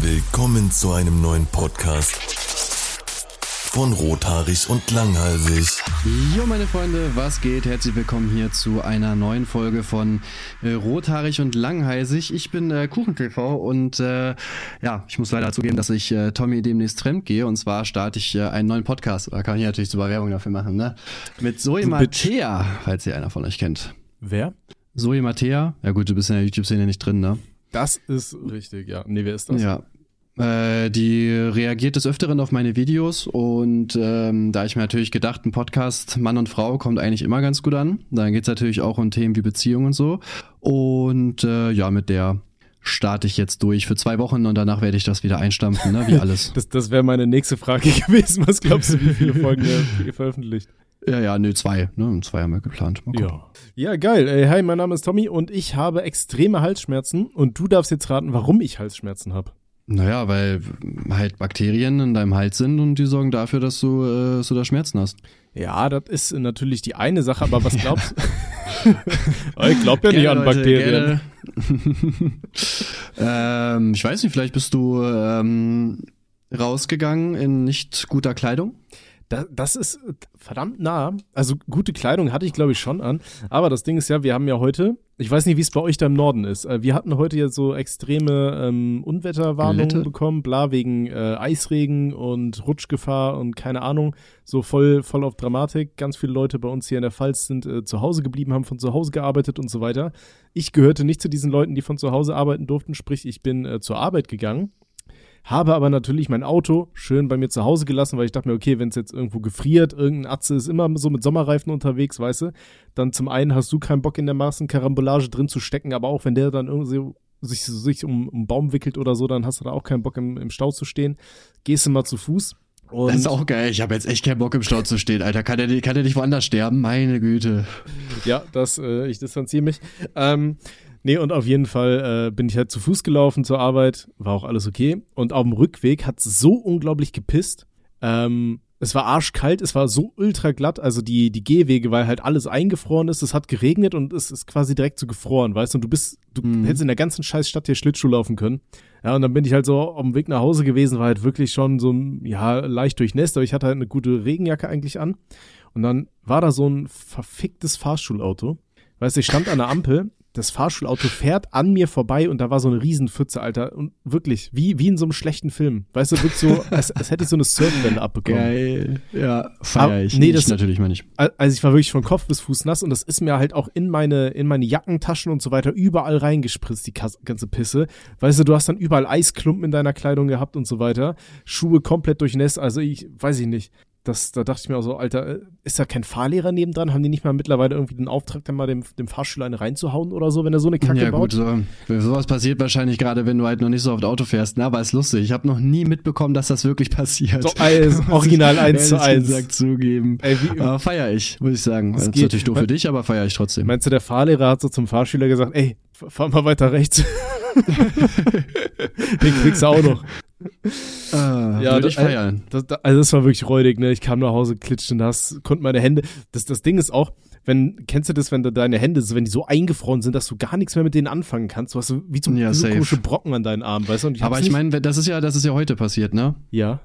Willkommen zu einem neuen Podcast von Rothaarig und Langhalsig. Jo, meine Freunde, was geht? Herzlich willkommen hier zu einer neuen Folge von äh, Rothaarig und Langhalsig. Ich bin äh, KuchenTV und äh, ja, ich muss leider zugeben, dass ich äh, Tommy demnächst fremd gehe und zwar starte ich äh, einen neuen Podcast. Da kann ich natürlich super Werbung dafür machen, ne? Mit Zoe Mattea, falls ihr einer von euch kennt. Wer? Zoe Mattea, ja gut, du bist in der YouTube-Szene nicht drin, ne? Das ist richtig, ja. Nee, wer ist das? Ja. Äh, die reagiert des Öfteren auf meine Videos und ähm, da ich mir natürlich gedacht, ein Podcast Mann und Frau kommt eigentlich immer ganz gut an. Dann geht's natürlich auch um Themen wie Beziehung und so. Und äh, ja, mit der starte ich jetzt durch für zwei Wochen und danach werde ich das wieder einstampfen, ne? wie alles. das das wäre meine nächste Frage gewesen. Was glaubst du, wie viele Folgen ihr veröffentlicht? Ja, ja, nö, zwei. Ne? Zwei haben wir geplant. Ja. Ja, geil. Ey, hi, mein Name ist Tommy und ich habe extreme Halsschmerzen und du darfst jetzt raten, warum ich Halsschmerzen habe. Naja, weil halt Bakterien in deinem Hals sind und die sorgen dafür, dass du, äh, so da Schmerzen hast. Ja, das ist natürlich die eine Sache, aber was glaubst du? ich glaub ja nicht gerne, an Bakterien. ähm, ich weiß nicht, vielleicht bist du ähm, rausgegangen in nicht guter Kleidung? Das, das ist verdammt nah. Also gute Kleidung hatte ich, glaube ich, schon an. Aber das Ding ist ja, wir haben ja heute, ich weiß nicht, wie es bei euch da im Norden ist. Äh, wir hatten heute ja so extreme ähm, Unwetterwarnungen Lette. bekommen, bla, wegen äh, Eisregen und Rutschgefahr und keine Ahnung. So voll, voll auf Dramatik. Ganz viele Leute bei uns hier in der Pfalz sind äh, zu Hause geblieben, haben von zu Hause gearbeitet und so weiter. Ich gehörte nicht zu diesen Leuten, die von zu Hause arbeiten durften, sprich, ich bin äh, zur Arbeit gegangen habe aber natürlich mein Auto schön bei mir zu Hause gelassen, weil ich dachte mir, okay, wenn es jetzt irgendwo gefriert, irgendein Atze ist immer so mit Sommerreifen unterwegs, weißt du, dann zum einen hast du keinen Bock in der Massenkarambolage drin zu stecken, aber auch wenn der dann irgendwie sich, sich um, um einen Baum wickelt oder so, dann hast du da auch keinen Bock im, im Stau zu stehen. Gehst du mal zu Fuß. Und das ist auch geil. Ich habe jetzt echt keinen Bock im Stau zu stehen, Alter. Kann der, kann der nicht woanders sterben? Meine Güte. Ja, das, äh, ich distanziere mich. Ähm, Nee, und auf jeden Fall äh, bin ich halt zu Fuß gelaufen zur Arbeit, war auch alles okay. Und auf dem Rückweg hat es so unglaublich gepisst. Ähm, es war arschkalt, es war so ultra glatt, also die, die Gehwege, weil halt alles eingefroren ist, es hat geregnet und es ist quasi direkt so gefroren, weißt du, und du bist, du mhm. hättest in der ganzen scheiß Stadt hier Schlittschuh laufen können. Ja, und dann bin ich halt so auf dem Weg nach Hause gewesen, war halt wirklich schon so, ja, leicht durchnässt, aber ich hatte halt eine gute Regenjacke eigentlich an. Und dann war da so ein verficktes Fahrschulauto. Weißt du, ich stand an der Ampel das Fahrschulauto fährt an mir vorbei und da war so eine Riesenpfütze, Alter. Und wirklich, wie, wie in so einem schlechten Film. Weißt du, wirklich so, als, als hätte ich so eine Surfwelle abbekommen. Geil. Ja, feier ich. nee, das ich natürlich mal nicht. Also ich war wirklich von Kopf bis Fuß nass und das ist mir halt auch in meine, in meine Jackentaschen und so weiter überall reingespritzt, die ganze Pisse. Weißt du, du hast dann überall Eisklumpen in deiner Kleidung gehabt und so weiter. Schuhe komplett durchnässt. Also ich, weiß ich nicht das, da dachte ich mir auch so, Alter, äh, ist da kein Fahrlehrer nebendran? Haben die nicht mal mittlerweile irgendwie den Auftrag, dann mal dem, dem Fahrschüler eine reinzuhauen oder so, wenn er so eine Kacke ja, baut? Ja gut, so, sowas passiert wahrscheinlich gerade, wenn du halt noch nicht so oft Auto fährst. Na, aber ist lustig. Ich habe noch nie mitbekommen, dass das wirklich passiert. So, also, original eins zu eins. Gesagt, zugeben. Ey, wie, aber feier ich, muss ich sagen. Das, das ist natürlich doof für dich, aber feier ich trotzdem. Meinst du, der Fahrlehrer hat so zum Fahrschüler gesagt, ey, fahr mal weiter rechts. Den kriegst du auch noch. Ah, ja, würde ich feiern. Das, das, also das war wirklich räudig, ne? Ich kam nach Hause, klitschte nass, konnte meine Hände. Das, das Ding ist auch, wenn, kennst du das, wenn deine Hände, wenn die so eingefroren sind, dass du gar nichts mehr mit denen anfangen kannst? Du hast so wie so, ja, so komische Brocken an deinen Armen, weißt du? Ich Aber ich meine, das ist ja, das ist ja heute passiert, ne? Ja.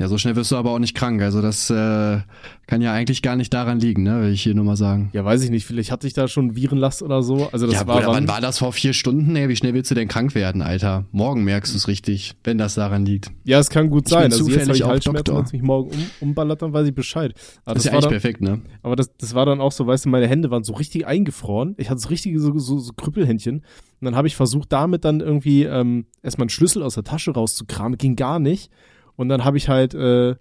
Ja, so schnell wirst du aber auch nicht krank. Also das äh, kann ja eigentlich gar nicht daran liegen, ne? Will ich hier nur mal sagen. Ja, weiß ich nicht. Vielleicht hatte ich da schon Virenlast oder so. Also das ja, war. Oder wann war das vor vier Stunden? Ey, wie schnell willst du denn krank werden, Alter? Morgen merkst du es richtig, wenn das daran liegt. Ja, es kann gut ich sein. Bin also zufällig jetzt ich Doktor. Wenn es mich morgen um, umballert, dann weiß ich Bescheid. Aber das ist ja eigentlich dann, perfekt, ne? Aber das, das war dann auch so, weißt du, meine Hände waren so richtig eingefroren. Ich hatte so richtige so, so, so Krüppelhändchen. Und dann habe ich versucht, damit dann irgendwie ähm, erstmal einen Schlüssel aus der Tasche rauszukramen. Ging gar nicht. Und dann habe ich halt äh,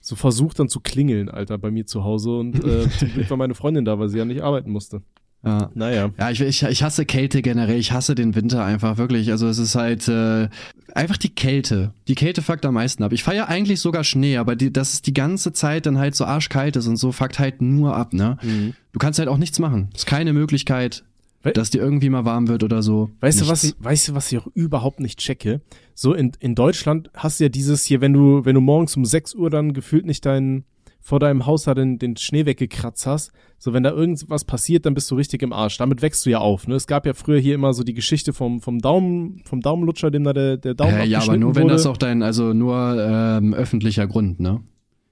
so versucht dann zu klingeln, Alter, bei mir zu Hause und äh, zum Glück war meine Freundin da, weil sie ja nicht arbeiten musste. Ja. Naja. Ja, ich, ich, ich hasse Kälte generell. Ich hasse den Winter einfach wirklich. Also es ist halt äh, einfach die Kälte. Die Kälte fuckt am meisten ab. Ich feiere eigentlich sogar Schnee, aber die, dass es die ganze Zeit dann halt so arschkalt ist und so fuckt halt nur ab, ne? Mhm. Du kannst halt auch nichts machen. Ist keine Möglichkeit, We dass dir irgendwie mal warm wird oder so. Weißt Nichts. du, was ich, weißt du, was ich auch überhaupt nicht checke? So in, in Deutschland hast du ja dieses hier, wenn du, wenn du morgens um 6 Uhr dann gefühlt nicht dein, vor deinem Haus da den, den Schnee weggekratzt hast, so wenn da irgendwas passiert, dann bist du richtig im Arsch. Damit wächst du ja auf. Ne? Es gab ja früher hier immer so die Geschichte vom, vom Daumen, vom Daumenlutscher, dem da der, der Daumen Äh, ja, aber nur wenn das auch dein, also nur ähm, öffentlicher Grund, ne?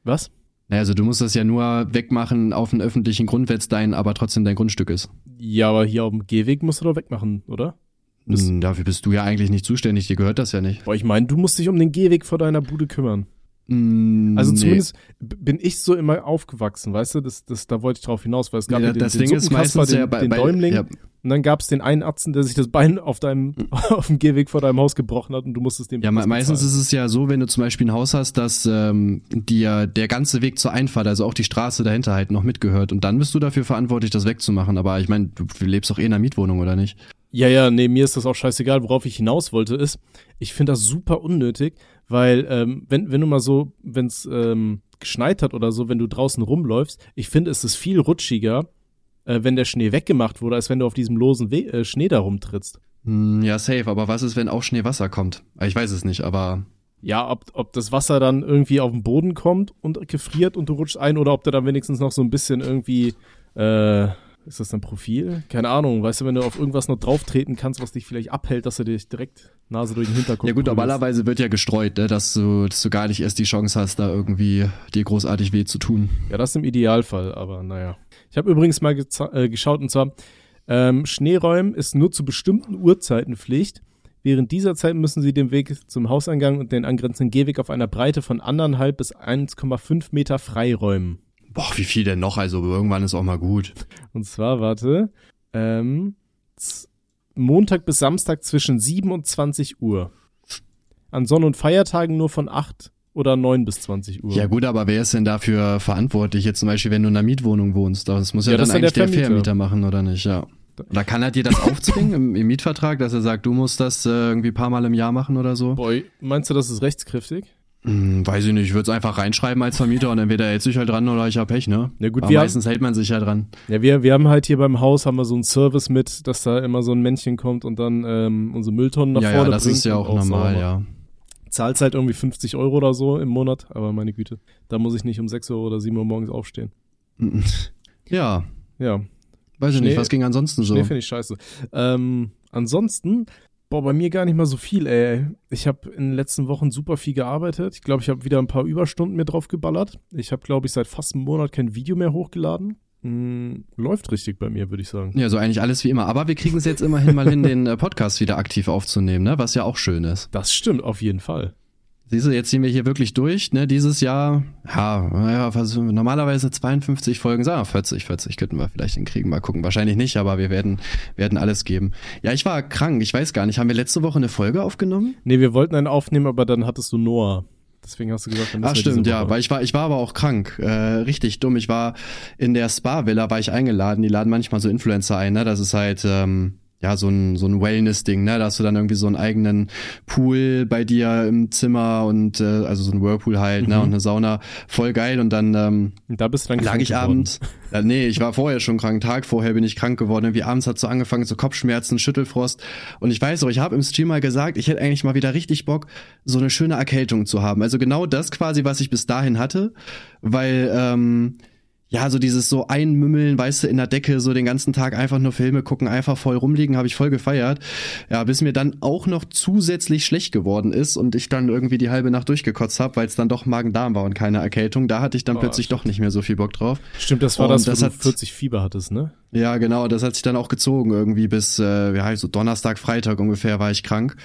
Was? Naja, also du musst das ja nur wegmachen auf einen öffentlichen Grund, wenn es dein, aber trotzdem dein Grundstück ist. Ja, aber hier auf dem Gehweg musst du doch wegmachen, oder? Das- Hm, Dafür bist du ja eigentlich nicht zuständig, dir gehört das ja nicht. Boah, ich meine, du musst dich um den Gehweg vor deiner Bude kümmern. Mm, Also nee. zumindest b- bin ich so immer aufgewachsen, weißt du? Das, das, da wollte ich drauf hinaus, weil es gab Nee, ja den, das den Ding ist meistens den, ja bei, den bei Däumling Ja, und dann gab es den einen Atzen, der sich das Bein auf deinem auf dem Gehweg vor deinem Haus gebrochen hat und du musstest dem ja, me- meistens ist es ja so, wenn du zum Beispiel ein Haus hast, dass ähm, dir der ganze Weg zur Einfahrt, also auch die Straße dahinter halt noch mitgehört und dann bist du dafür verantwortlich, das wegzumachen. Aber ich meine, du lebst doch eh in einer Mietwohnung, oder nicht? Ja, ja, nee, mir ist das auch scheißegal. Worauf ich hinaus wollte, ist, ich finde das super unnötig, weil ähm, wenn, wenn du mal so, wenn es ähm, geschneit hat oder so, wenn du draußen rumläufst, ich finde, es ist viel rutschiger, äh, wenn der Schnee weggemacht wurde, als wenn du auf diesem losen We äh, Schnee da rumtrittst. Hm, ja, safe. Aber was ist, wenn auch Schneewasser kommt? Ich weiß es nicht, aber Ja, ob, ob das Wasser dann irgendwie auf den Boden kommt und gefriert und du rutschst ein oder ob du dann wenigstens noch so ein bisschen irgendwie, äh, ist das ein Profil? Keine Ahnung, weißt du, wenn du auf irgendwas noch drauf treten kannst, was dich vielleicht abhält, dass du dich direkt Nase durch den Hinterkopf ja gut, prügelst. normalerweise wird ja gestreut, ne, dass du, dass du gar nicht erst die Chance hast, da irgendwie dir großartig weh zu tun. Ja, das im Idealfall, aber naja. Ich habe übrigens mal äh, geschaut und zwar, ähm, Schneeräumen ist nur zu bestimmten Uhrzeiten Pflicht. Während dieser Zeit müssen sie den Weg zum Hauseingang und den angrenzenden Gehweg auf einer Breite von anderthalb bis 1,5 Meter freiräumen. Boah, wie viel denn noch? Also irgendwann ist auch mal gut. Und zwar, warte, ähm, Montag bis Samstag zwischen 7 und 20 Uhr. An Sonn- und Feiertagen nur von 8 oder 9 bis 20 Uhr. Ja gut, aber wer ist denn dafür verantwortlich? Jetzt zum Beispiel, wenn du in einer Mietwohnung wohnst. Das muss ja, Ja, das dann eigentlich der der Vermieter. Vermieter machen, oder nicht? Ja. Oder kann er dir das aufzwingen im, im Mietvertrag, dass er sagt, du musst das äh, irgendwie ein paar Mal im Jahr machen oder so? Boy, meinst du, das ist rechtskräftig? Hm, weiß ich nicht, ich würde es einfach reinschreiben als Vermieter und entweder hält sich halt dran oder ich hab Pech, ne? Ja gut, aber wir haben- meistens hält man sich ja dran. Ja, wir, wir haben halt hier beim Haus haben wir so einen Service mit, dass da immer so ein Männchen kommt und dann ähm, unsere Mülltonnen nach ja, ja, vorne das bringt ist ja auch normal, sauber ja. Zahlst halt irgendwie 50 Euro oder so im Monat, aber meine Güte, da muss ich nicht um 6 Uhr oder 7 Uhr morgens aufstehen. Ja, Ja, weiß ich Schnee- nicht, was ging ansonsten so? Schnee finde ich scheiße. Ähm, ansonsten, boah, bei mir gar nicht mal so viel, ey. Ich habe in den letzten Wochen super viel gearbeitet. Ich glaube, ich habe wieder ein paar Überstunden mir drauf geballert. Ich habe, glaube ich, seit fast einem Monat kein Video mehr hochgeladen. Hm, läuft richtig bei mir, würde ich sagen. Ja, so eigentlich alles wie immer. Aber wir kriegen es jetzt immerhin mal hin, den äh, Podcast wieder aktiv aufzunehmen, ne? Was ja auch schön ist. Das stimmt, auf jeden Fall. Siehst du, jetzt ziehen wir hier wirklich durch, ne? Dieses Jahr, ja, naja, normalerweise 52 Folgen, sagen wir 40, 40 könnten wir vielleicht hinkriegen, mal gucken. Wahrscheinlich nicht, aber wir werden, werden alles geben. Ja, ich war krank, ich weiß gar nicht. Haben wir letzte Woche eine Folge aufgenommen? Nee, wir wollten einen aufnehmen, aber dann hattest du Noah. Deswegen hast du gesagt, dann müssen Ach stimmt, ja, weil ich war, ich war aber auch krank, äh, richtig dumm. Ich war in der Spa-Villa, war ich eingeladen. Die laden manchmal so Influencer ein, ne? Das ist halt, ähm, ja, so ein, so ein Wellness-Ding, ne? Da hast du dann irgendwie so einen eigenen Pool bei dir im Zimmer und äh, also so ein Whirlpool halt, ne? Mhm. Und eine Sauna. Voll geil. Und dann ähm, da bist du dann lag krank ich geworden. abends. Ja, nee, ich war vorher schon krank. Tag vorher bin ich krank geworden. Irgendwie abends hat so angefangen, so Kopfschmerzen, Schüttelfrost. Und ich weiß auch, ich habe im Stream mal gesagt, ich hätte eigentlich mal wieder richtig Bock, so eine schöne Erkältung zu haben. Also genau das quasi, was ich bis dahin hatte. Weil, ähm, ja, so dieses so einmümmeln, weißt du, in der Decke, so den ganzen Tag einfach nur Filme gucken, einfach voll rumliegen, habe ich voll gefeiert. Ja, bis mir dann auch noch zusätzlich schlecht geworden ist und ich dann irgendwie die halbe Nacht durchgekotzt habe, weil es dann doch Magen-Darm war und keine Erkältung. Da hatte ich dann Oh, plötzlich doch nicht mehr so viel Bock drauf. Stimmt, das war Und das, wo das du hat- 40 Fieber hattest, ne? Ja, genau, das hat sich dann auch gezogen irgendwie bis, äh, ja, so Donnerstag, Freitag ungefähr war ich krank.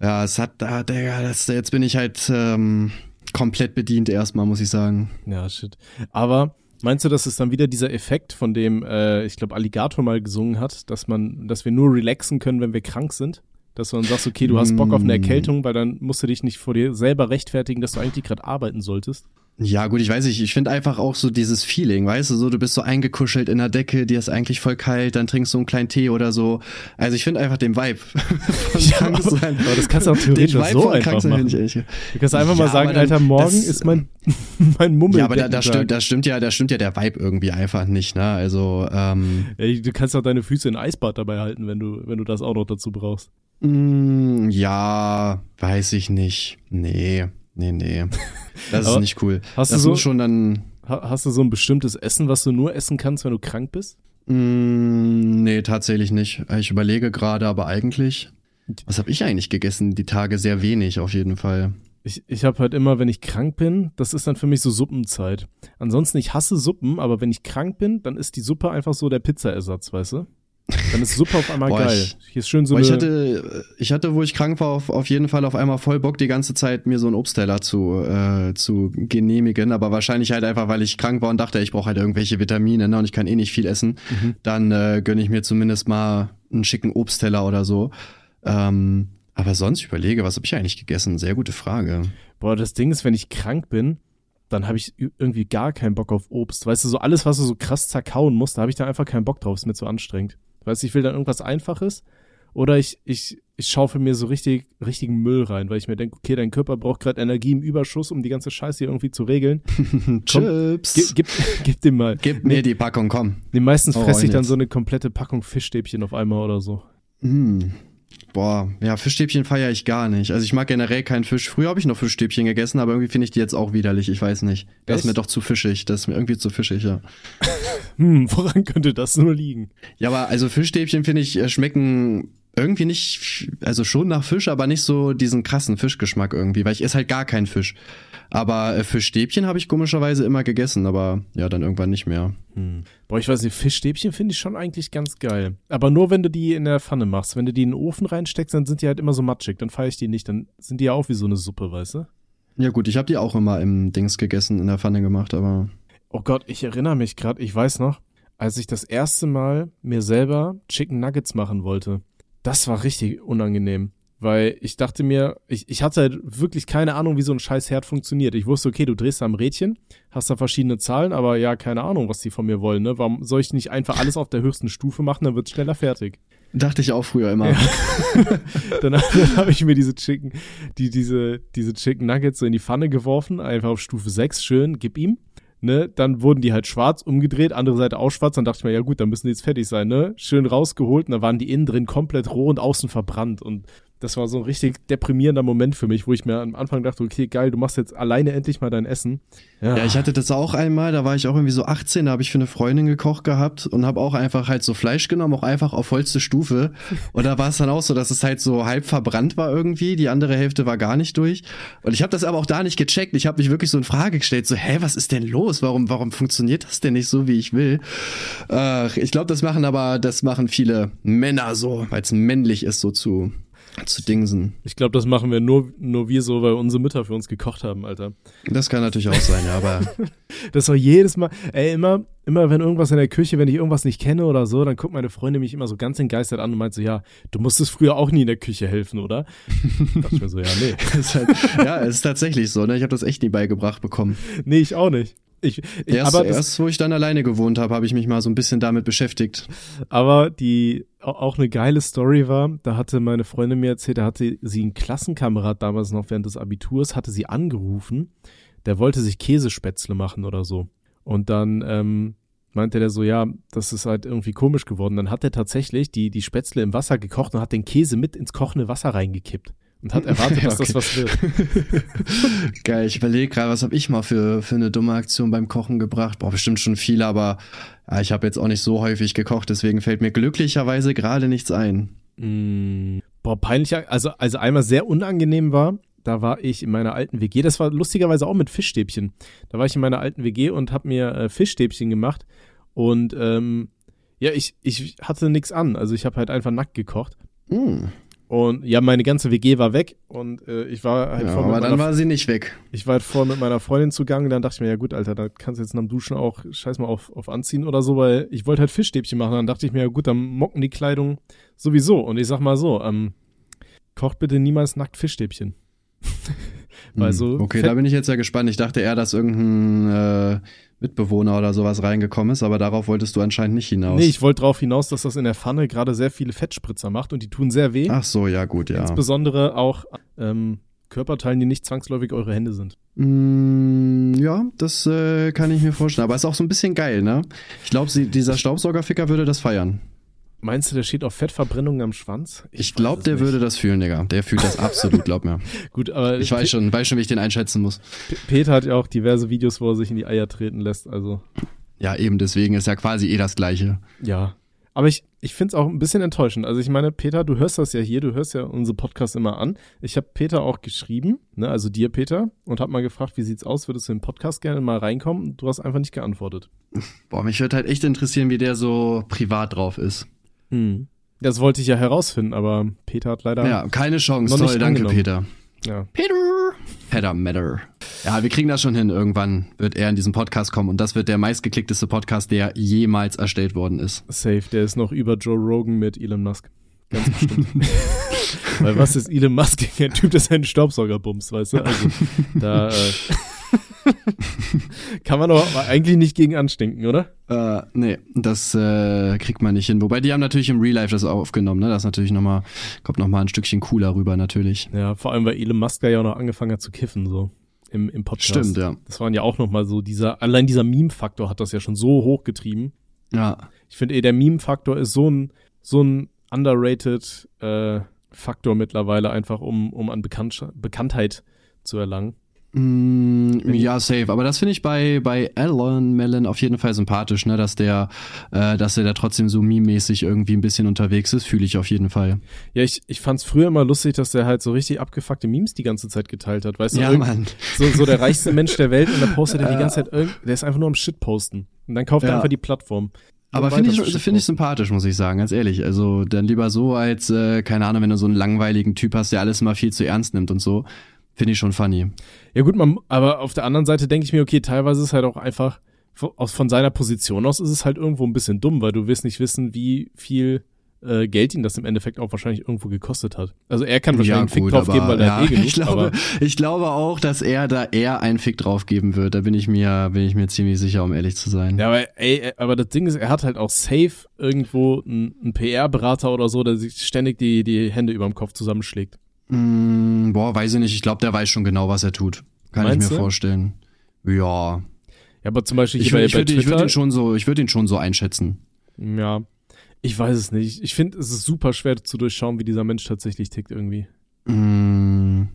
Ja, es hat, da, Digga, das, jetzt bin ich halt ähm, komplett bedient erstmal, muss ich sagen. Ja, shit. Aber meinst du, das ist dann wieder dieser Effekt, von dem, äh, ich glaube, Alligator mal gesungen hat, dass man, dass wir nur relaxen können, wenn wir krank sind? Dass du dann sagst, okay, du hast Bock auf eine. Erkältung, weil dann musst du dich nicht vor dir selber rechtfertigen, dass du eigentlich gerade arbeiten solltest. Ja, gut, ich weiß nicht, ich finde einfach auch so dieses Feeling, weißt du, so du bist so eingekuschelt in der Decke, dir ist eigentlich voll kalt, dann trinkst du einen kleinen Tee oder so. Also ich finde einfach den Vibe von Ja, krank aber- das kannst du auch theoretisch den Vibe so von einfach krank sein machen. ich echt. Du kannst einfach Ja, mal sagen, dann- Alter, morgen das- ist mein, mein Mummel. Ja, aber da, da stimmt, da stimmt ja, da stimmt ja der Vibe irgendwie einfach nicht, ne? Also, ähm, Ey, du kannst auch deine Füße in Eisbad dabei halten, wenn du, wenn du das auch noch dazu brauchst. Mm, ja, weiß ich nicht. Nee, nee, nee. Das ist Aber nicht cool. hast du das so- muss schon dann. Hast Ha hast du so ein bestimmtes Essen, was du nur essen kannst, wenn du krank bist? Mm, nee, tatsächlich nicht. Ich überlege gerade, aber eigentlich. Was habe ich eigentlich gegessen? Die Tage sehr wenig, auf jeden Fall. Ich, ich habe halt immer, wenn ich krank bin, das ist dann für mich so Suppenzeit. Ansonsten, ich hasse Suppen, aber wenn ich krank bin, dann ist die Suppe einfach so der Pizzaersatz, weißt du? Dann ist Suppe auf einmal Boah, geil. ich- Hier ist schön so Boah, ich hatte, ich hatte, wo ich krank war, auf, auf jeden Fall auf einmal voll Bock, die ganze Zeit mir so einen Obstteller zu, äh, zu genehmigen. Aber wahrscheinlich halt einfach, weil ich krank war und dachte, ich brauche halt irgendwelche Vitamine ne, und ich kann eh nicht viel essen. Mhm. Dann äh, gönne ich mir zumindest mal einen schicken Obstteller oder so. Ähm, aber sonst überlege, was habe ich eigentlich gegessen? Sehr gute Frage. Boah, das Ding ist, wenn ich krank bin, dann habe ich irgendwie gar keinen Bock auf Obst. Weißt du, so alles, was du so krass zerkauen musst, da habe ich da einfach keinen Bock drauf, ist mir zu anstrengend. Weißt du, ich will dann irgendwas Einfaches oder ich, ich, ich schaufel mir so richtig, richtigen Müll rein, weil ich mir denke, okay, dein Körper braucht gerade Energie im Überschuss, um die ganze Scheiße hier irgendwie zu regeln. Chips. Gib, gib, gib dem mal. Gib mir die Packung, komm. Nee, meistens Oh, fresse ich dann so eine komplette Packung Fischstäbchen auf einmal oder so. Mm. Boah, ja, Fischstäbchen feiere ich gar nicht. Also ich mag generell keinen Fisch. Früher habe ich noch Fischstäbchen gegessen, aber irgendwie finde ich die jetzt auch widerlich. Ich weiß nicht. Das ist mir doch zu fischig. Das ist mir irgendwie zu fischig, ja. Hm, woran könnte das nur liegen? Ja, aber also Fischstäbchen finde ich äh, schmecken irgendwie nicht, also schon nach Fisch, aber nicht so diesen krassen Fischgeschmack irgendwie, weil ich esse halt gar keinen Fisch. Aber äh, Fischstäbchen habe ich komischerweise immer gegessen, aber ja, dann irgendwann nicht mehr. Hm. Boah, ich weiß nicht, Fischstäbchen finde ich schon eigentlich ganz geil. Aber nur, wenn du die in der Pfanne machst. Wenn du die in den Ofen reinsteckst, dann sind die halt immer so matschig. Dann feiere ich die nicht. Dann sind die ja auch wie so eine Suppe, weißt du? Ja gut, ich habe die auch immer im Dings gegessen, in der Pfanne gemacht, aber Oh Gott, ich erinnere mich gerade, ich weiß noch, als ich das erste Mal mir selber Chicken Nuggets machen wollte. Das war richtig unangenehm. Weil ich dachte mir, ich, ich hatte halt wirklich keine Ahnung, wie so ein scheiß Herd funktioniert. Ich wusste, okay, du drehst da am Rädchen, hast da verschiedene Zahlen, aber ja, keine Ahnung, was die von mir wollen, ne? Warum soll ich nicht einfach alles auf der höchsten Stufe machen, dann wird's schneller fertig. dachte ich auch früher immer. Ja. dann dann habe ich mir diese Chicken, die, diese, diese Chicken Nuggets so in die Pfanne geworfen, einfach auf Stufe 6, schön, gib ihm. Ne, dann wurden die halt schwarz umgedreht, andere Seite auch schwarz, dann dachte ich mir, ja gut, dann müssen die jetzt fertig sein, ne? Schön rausgeholt und dann waren die innen drin komplett roh und außen verbrannt und das war so ein richtig deprimierender Moment für mich, wo ich mir am Anfang dachte, okay, geil, du machst jetzt alleine endlich mal dein Essen. Ja, ich hatte das auch einmal, da war ich auch irgendwie so 18, da habe ich für eine Freundin gekocht gehabt und habe auch einfach halt so Fleisch genommen, auch einfach auf vollste Stufe. Und da war es dann auch so, dass es halt so halb verbrannt war irgendwie, die andere Hälfte war gar nicht durch. Und ich habe das aber auch da nicht gecheckt. Ich habe mich wirklich so in Frage gestellt, so, hä, was ist denn los? Warum, warum funktioniert das denn nicht so, wie ich will? Äh, ich glaube, das machen aber, das machen viele Männer so, weil es männlich ist, so zu, zu dingsen. Ich glaube, das machen wir nur, nur wir so, weil unsere Mütter für uns gekocht haben, Alter. Das kann natürlich auch sein, ja, aber Das war jedes Mal, ey, immer, immer wenn irgendwas in der Küche, wenn ich irgendwas nicht kenne oder so, dann guckt meine Freundin mich immer so ganz entgeistert an und meint so, ja, du musstest früher auch nie in der Küche helfen, oder? dachte ich mir so, ja, nee. ist halt, ja, es ist tatsächlich so, ne? Ich habe das echt nie beigebracht bekommen. Nee, ich auch nicht. Ich, ich, Erst, aber, das, erst, wo ich dann alleine gewohnt habe, habe ich mich mal so ein bisschen damit beschäftigt. aber die au- auch eine geile Story war, da hatte meine Freundin mir erzählt, da hatte sie einen Klassenkamerad damals noch während des Abiturs, hatte sie angerufen, der wollte sich Käsespätzle machen oder so. Und dann ähm, meinte der so, ja, das ist halt irgendwie komisch geworden. Dann hat er tatsächlich die, die Spätzle im Wasser gekocht und hat den Käse mit ins kochende Wasser reingekippt. Und hat erwartet, dass das Okay. was wird. Geil, ich überlege gerade, was habe ich mal für, für eine dumme Aktion beim Kochen gebracht? Boah, bestimmt schon viele, aber ja, ich habe jetzt auch nicht so häufig gekocht, deswegen fällt mir glücklicherweise gerade nichts ein. Mm, boah, peinlich. Also, also einmal sehr unangenehm war, da war ich in meiner alten WG. Das war lustigerweise auch mit Fischstäbchen. Da war ich in meiner alten WG und habe mir äh, Fischstäbchen gemacht. Und ähm, ja, ich, ich hatte nichts an. Also ich habe halt einfach nackt gekocht. Hm. Und ja, meine ganze WG war weg und äh, ich war halt Ja, voll mit aber dann meiner, war sie nicht weg. ich war halt voll mit meiner Freundin zugange. Dann dachte ich mir, ja gut, Alter, da kannst du jetzt nach dem Duschen auch scheiß mal auf, auf anziehen oder so, weil ich wollte halt Fischstäbchen machen. Dann dachte ich mir, ja gut, dann mocken die Kleidung sowieso. Und ich sag mal so, ähm, kocht bitte niemals nackt Fischstäbchen. weil Hm. so okay, da bin ich jetzt ja gespannt. Ich dachte eher, dass irgendein äh, Mitbewohner oder sowas reingekommen ist, aber darauf wolltest du anscheinend nicht hinaus. Nee, ich wollte darauf hinaus, dass das in der Pfanne gerade sehr viele Fettspritzer macht und die tun sehr weh. Ach so, ja gut, ja. Insbesondere auch ähm, Körperteilen, die nicht zwangsläufig eure Hände sind. Mm, ja, das äh, kann ich mir vorstellen. Aber ist auch so ein bisschen geil, ne? Ich glaube, dieser Staubsaugerficker würde das feiern. Meinst du, der steht auf Fettverbrennungen am Schwanz? Ich, glaube, der nicht. würde das fühlen, Digga. Der fühlt das absolut, glaub mir. Gut, aber Ich weiß schon, weiß schon, wie ich den einschätzen muss. P- Peter hat ja auch diverse Videos, wo er sich in die Eier treten lässt, also Ja, eben, deswegen ist ja quasi eh das Gleiche. ja. Aber ich, ich finde es auch ein bisschen enttäuschend. Also ich meine, Peter, du hörst das ja hier, du hörst ja unsere Podcasts immer an. Ich habe Peter auch geschrieben, ne, also dir, Peter, und habe mal gefragt, wie sieht's aus, würdest du in den Podcast gerne mal reinkommen? Du hast einfach nicht geantwortet. Boah, mich würde halt echt interessieren, wie der so privat drauf ist. Hm. Das wollte ich ja herausfinden, aber Peter hat leider. Ja, keine Chance. Noch Toll, nicht danke, angenommen. Peter. ja. Peter. Peter Matter. Ja, wir kriegen das schon hin. Irgendwann wird er in diesen Podcast kommen und das wird der meistgeklickteste Podcast, der jemals erstellt worden ist. Safe, der ist noch über Joe Rogan mit Elon Musk. Ganz bestimmt. Weil was ist Elon Musk gegen einen Typ, der seinen Staubsauger bumst, weißt du? Also, da äh, kann man doch eigentlich nicht gegen anstinken, oder? Äh, nee, das äh, kriegt man nicht hin. Wobei die haben natürlich im Real Life das aufgenommen, ne? Das ist natürlich nochmal, kommt nochmal ein Stückchen cooler rüber, natürlich. Ja, vor allem, weil Elon Musk ja auch noch angefangen hat zu kiffen, so im, im Podcast. Stimmt, ja. Das waren ja auch nochmal so dieser, allein dieser Meme-Faktor hat das ja schon so hochgetrieben. Ja. Ich finde eh, der Meme-Faktor ist so ein, so ein underrated äh, Faktor mittlerweile, einfach um, um an Bekannt Bekanntheit zu erlangen. Mm, ja, safe. Aber das finde ich bei, bei Alan Mellon auf jeden Fall sympathisch, ne? Dass der, äh, dass er da trotzdem so meme-mäßig irgendwie ein bisschen unterwegs ist, fühle ich auf jeden Fall. Ja, ich, ich fand's früher immer lustig, dass der halt so richtig abgefuckte Memes die ganze Zeit geteilt hat. Weißt du, Ja, Mann. so, so der reichste Mensch der Welt und dann postet er die ganze Zeit irgend, der ist einfach nur am Shit posten. Und dann kauft er Ja. einfach die Plattform. Aber finde ich, finde ich sympathisch, muss ich sagen, ganz ehrlich. Also dann lieber so als, äh, keine Ahnung, wenn du so einen langweiligen Typ hast, der alles immer viel zu ernst nimmt und so. Finde ich schon funny. Ja gut, man, aber auf der anderen Seite denke ich mir, okay, teilweise ist es halt auch einfach, von, aus, von seiner Position aus ist es halt irgendwo ein bisschen dumm, weil du willst nicht wissen, wie viel äh, Geld ihn das im Endeffekt auch wahrscheinlich irgendwo gekostet hat. Also er kann wahrscheinlich einen Fick drauf geben, weil er ja, hat eh genug, ich glaube, aber ich glaube auch, dass er da eher einen Fick drauf geben wird. Da bin ich mir, bin ich mir ziemlich sicher, um ehrlich zu sein. Ja, aber ey, aber das Ding ist, er hat halt auch safe irgendwo einen, einen PR-Berater oder so, der sich ständig die, die Hände über dem Kopf zusammenschlägt. Mm, boah, weiß ich nicht. Ich glaube, der weiß schon genau, was er tut. Kann Meinst ich mir du? vorstellen. Ja. Ja, aber zum Beispiel Ich, bei, ich bei würde ich ihn schon so, ich würde ihn schon so einschätzen. ja, ich weiß es nicht. Ich finde, es ist super schwer zu durchschauen, wie dieser Mensch tatsächlich tickt irgendwie. Mm,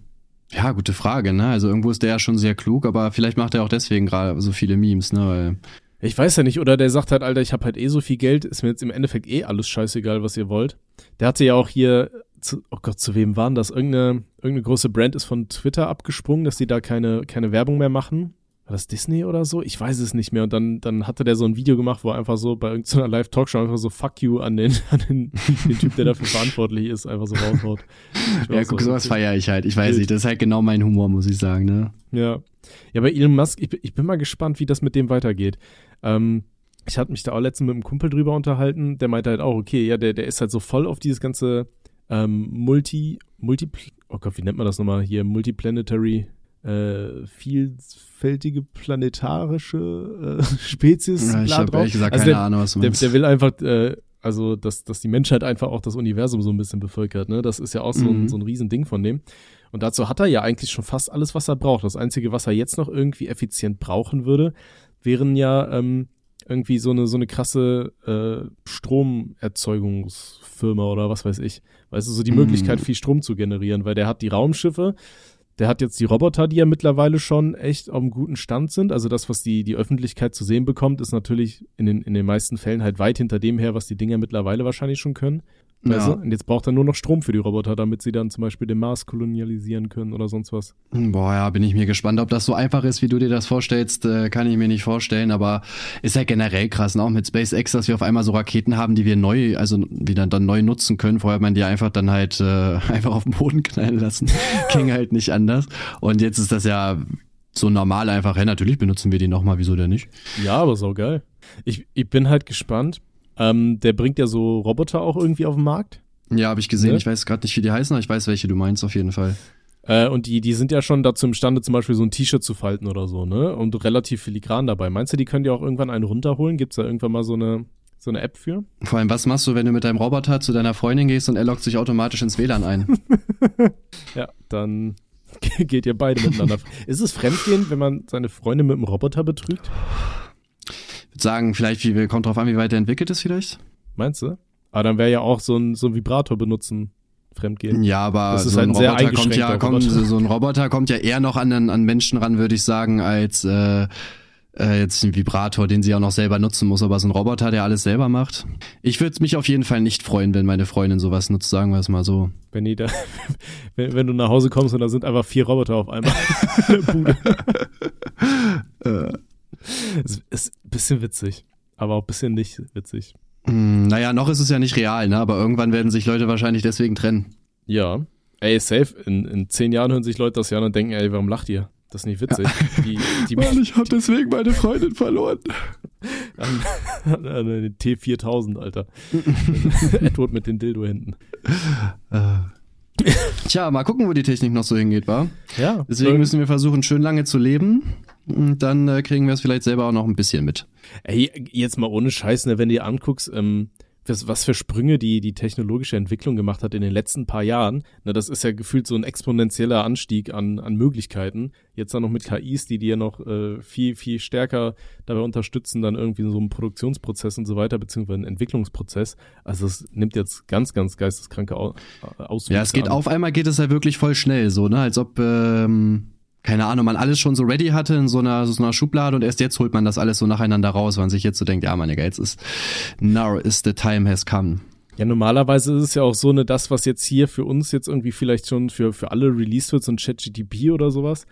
ja, gute Frage, ne? Also irgendwo ist der ja schon sehr klug, aber vielleicht macht er auch deswegen gerade so viele Memes, ne? Weil, Ich weiß ja nicht, oder der sagt halt, Alter, ich habe halt eh so viel Geld, ist mir jetzt im Endeffekt eh alles scheißegal, was ihr wollt. Der hatte ja auch hier, zu, oh Gott, zu wem waren das? Irgendeine, irgendeine große Brand ist von Twitter abgesprungen, dass die da keine, keine Werbung mehr machen. War das Disney oder so? Ich weiß es nicht mehr. Und dann, dann hatte der so ein Video gemacht, wo er einfach so bei irgendeiner Live-Talkshow einfach so Fuck you an den, an den, den Typ, der dafür verantwortlich ist, einfach so raushaut. Ja, guck, so, sowas feiere ich halt. Ich weiß nicht, das ist halt genau mein Humor, muss ich sagen, ne? Ja. Ja, bei Elon Musk, ich, bin- ich bin mal gespannt, wie das mit dem weitergeht. Ähm, ich hatte mich da auch letztens mit einem Kumpel drüber unterhalten, der meinte halt auch, okay, ja, der, der ist halt so voll auf dieses ganze ähm, Multi, Multi, oh Gott, wie nennt man das nochmal hier? Multiplanetary, äh, vielfältige planetarische äh, Spezies. Ja, ich habe ehrlich gesagt Also keine der, Ahnung, was du der, meinst. der will einfach, äh, also, dass, dass die Menschheit einfach auch das Universum so ein bisschen bevölkert, ne? Das ist ja auch so, ein, Mhm. so ein Riesending von dem. Und dazu hat er ja eigentlich schon fast alles, was er braucht. Das Einzige, was er jetzt noch irgendwie effizient brauchen würde, wären ja ähm, irgendwie so eine, so eine krasse äh, Stromerzeugungsfirma oder was weiß ich. Weißt du, so die Mhm. Möglichkeit, viel Strom zu generieren, weil der hat die Raumschiffe, der hat jetzt die Roboter, die ja mittlerweile schon echt auf einem guten Stand sind. Also das, was die, die Öffentlichkeit zu sehen bekommt, ist natürlich in den, in den meisten Fällen halt weit hinter dem her, was die Dinger mittlerweile wahrscheinlich schon können. Weißt Ja. du? Und jetzt braucht er nur noch Strom für die Roboter, damit sie dann zum Beispiel den Mars kolonialisieren können oder sonst was. Boah, ja, bin ich mir gespannt, ob das so einfach ist, wie du dir das vorstellst, äh, kann ich mir nicht vorstellen, aber ist ja generell krass, ne? auch mit SpaceX, dass wir auf einmal so Raketen haben, die wir neu, also wieder dann neu nutzen können. Vorher hat man die einfach dann halt äh, einfach auf den Boden knallen lassen. Ging halt nicht anders. Und jetzt ist das ja so normal einfach, hey, natürlich benutzen wir die nochmal, wieso denn nicht? Ja, aber so geil. Ich, ich bin halt gespannt. Ähm, der bringt ja so Roboter auch irgendwie auf den Markt. Ja, habe ich gesehen, Ne? ich weiß gerade nicht, wie die heißen, aber ich weiß, welche du meinst auf jeden Fall. Äh, und die, die sind ja schon dazu imstande, zum Beispiel so ein T-Shirt zu falten oder so, ne? Und relativ filigran dabei. Meinst du, die können dir auch irgendwann einen runterholen? Gibt's da irgendwann mal so eine, so eine App für? Vor allem, was machst du, wenn du mit deinem Roboter zu deiner Freundin gehst und er loggt sich automatisch ins WLAN ein? Ja, dann geht ihr beide miteinander. Ist es Fremdgehen, wenn man seine Freundin mit einem Roboter betrügt? Würde sagen, vielleicht, wie, kommt drauf an, wie weit er entwickelt ist vielleicht. Meinst du? Aber dann wäre ja auch so ein, so ein Vibrator benutzen fremdgehen. Ja, aber Das ist so halt ein ein sehr Roboter kommt ja, kommt, so ein Roboter kommt ja eher noch an, an Menschen ran, würde ich sagen, als äh, äh, jetzt ein Vibrator, den sie auch noch selber nutzen muss. Aber so ein Roboter, der alles selber macht. Ich würde mich auf jeden Fall nicht freuen, wenn meine Freundin sowas nutzt, sagen wir es mal so. Wenn, die da, wenn, wenn du nach Hause kommst und da sind einfach vier Roboter auf einmal. in der Bude. Es ist ein bisschen witzig, aber auch ein bisschen nicht witzig. Hm, naja, noch ist es ja nicht real, ne? aber irgendwann werden sich Leute wahrscheinlich deswegen trennen. Ja. Ey, safe. In, in zehn Jahren hören sich Leute das ja an und denken, ey, warum lacht ihr? Das ist nicht witzig. Die, die, ich habe deswegen meine Freundin verloren. an, an, den T4000, Alter. Edward mit den Dildo-Händen. Tja, mal gucken, wo die Technik noch so hingeht, wa? Ja. Deswegen müssen wir versuchen, schön lange zu leben. Und dann äh, kriegen wir es vielleicht selber auch noch ein bisschen mit. Ey, jetzt mal ohne Scheiß, ne, wenn du dir anguckst, ähm, was, was für Sprünge die, die technologische Entwicklung gemacht hat in den letzten paar Jahren. Ne, das ist ja gefühlt so ein exponentieller Anstieg an, an Möglichkeiten. Jetzt dann noch mit KIs, die dir noch äh, viel, viel stärker dabei unterstützen, dann irgendwie in so einem Produktionsprozess und so weiter, beziehungsweise einen Entwicklungsprozess. Also es nimmt jetzt ganz, ganz geisteskranke Au Auswüchse Ja, es geht an. auf einmal geht es ja wirklich voll schnell, so, ne? Als ob, ähm, keine Ahnung, man alles schon so ready hatte in so einer, so einer Schublade und erst jetzt holt man das alles so nacheinander raus, weil man sich jetzt so denkt, ja, meine jetzt ist, now is the time has come. Ja, normalerweise ist es ja auch so, ne, das, was jetzt hier für uns jetzt irgendwie vielleicht schon für, für alle released wird, so ein ChatGTP oder sowas.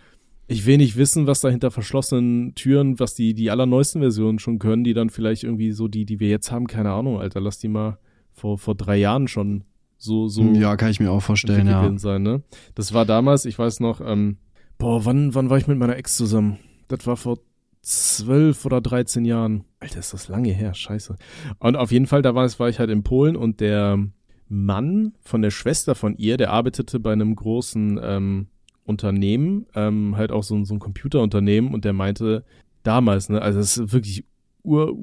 Ich will nicht wissen, was da hinter verschlossenen Türen, was die, die allerneuesten Versionen schon können, die dann vielleicht irgendwie so die, die wir jetzt haben, keine Ahnung, Alter, lass die mal vor, vor drei Jahren schon so, so ja, kann ich mir auch vorstellen, ja. sein, ne? Das war damals, ich weiß noch, ähm, boah, wann, wann war ich mit meiner Ex zusammen? Das war vor zwölf oder 13 Jahren. Alter, ist das lange her, scheiße. Und auf jeden Fall, da war, war ich halt in Polen und der Mann von der Schwester von ihr, der arbeitete bei einem großen ähm, Unternehmen, ähm, halt auch so, ein- so ein Computerunternehmen und der meinte damals, ne, also das ist wirklich Ur,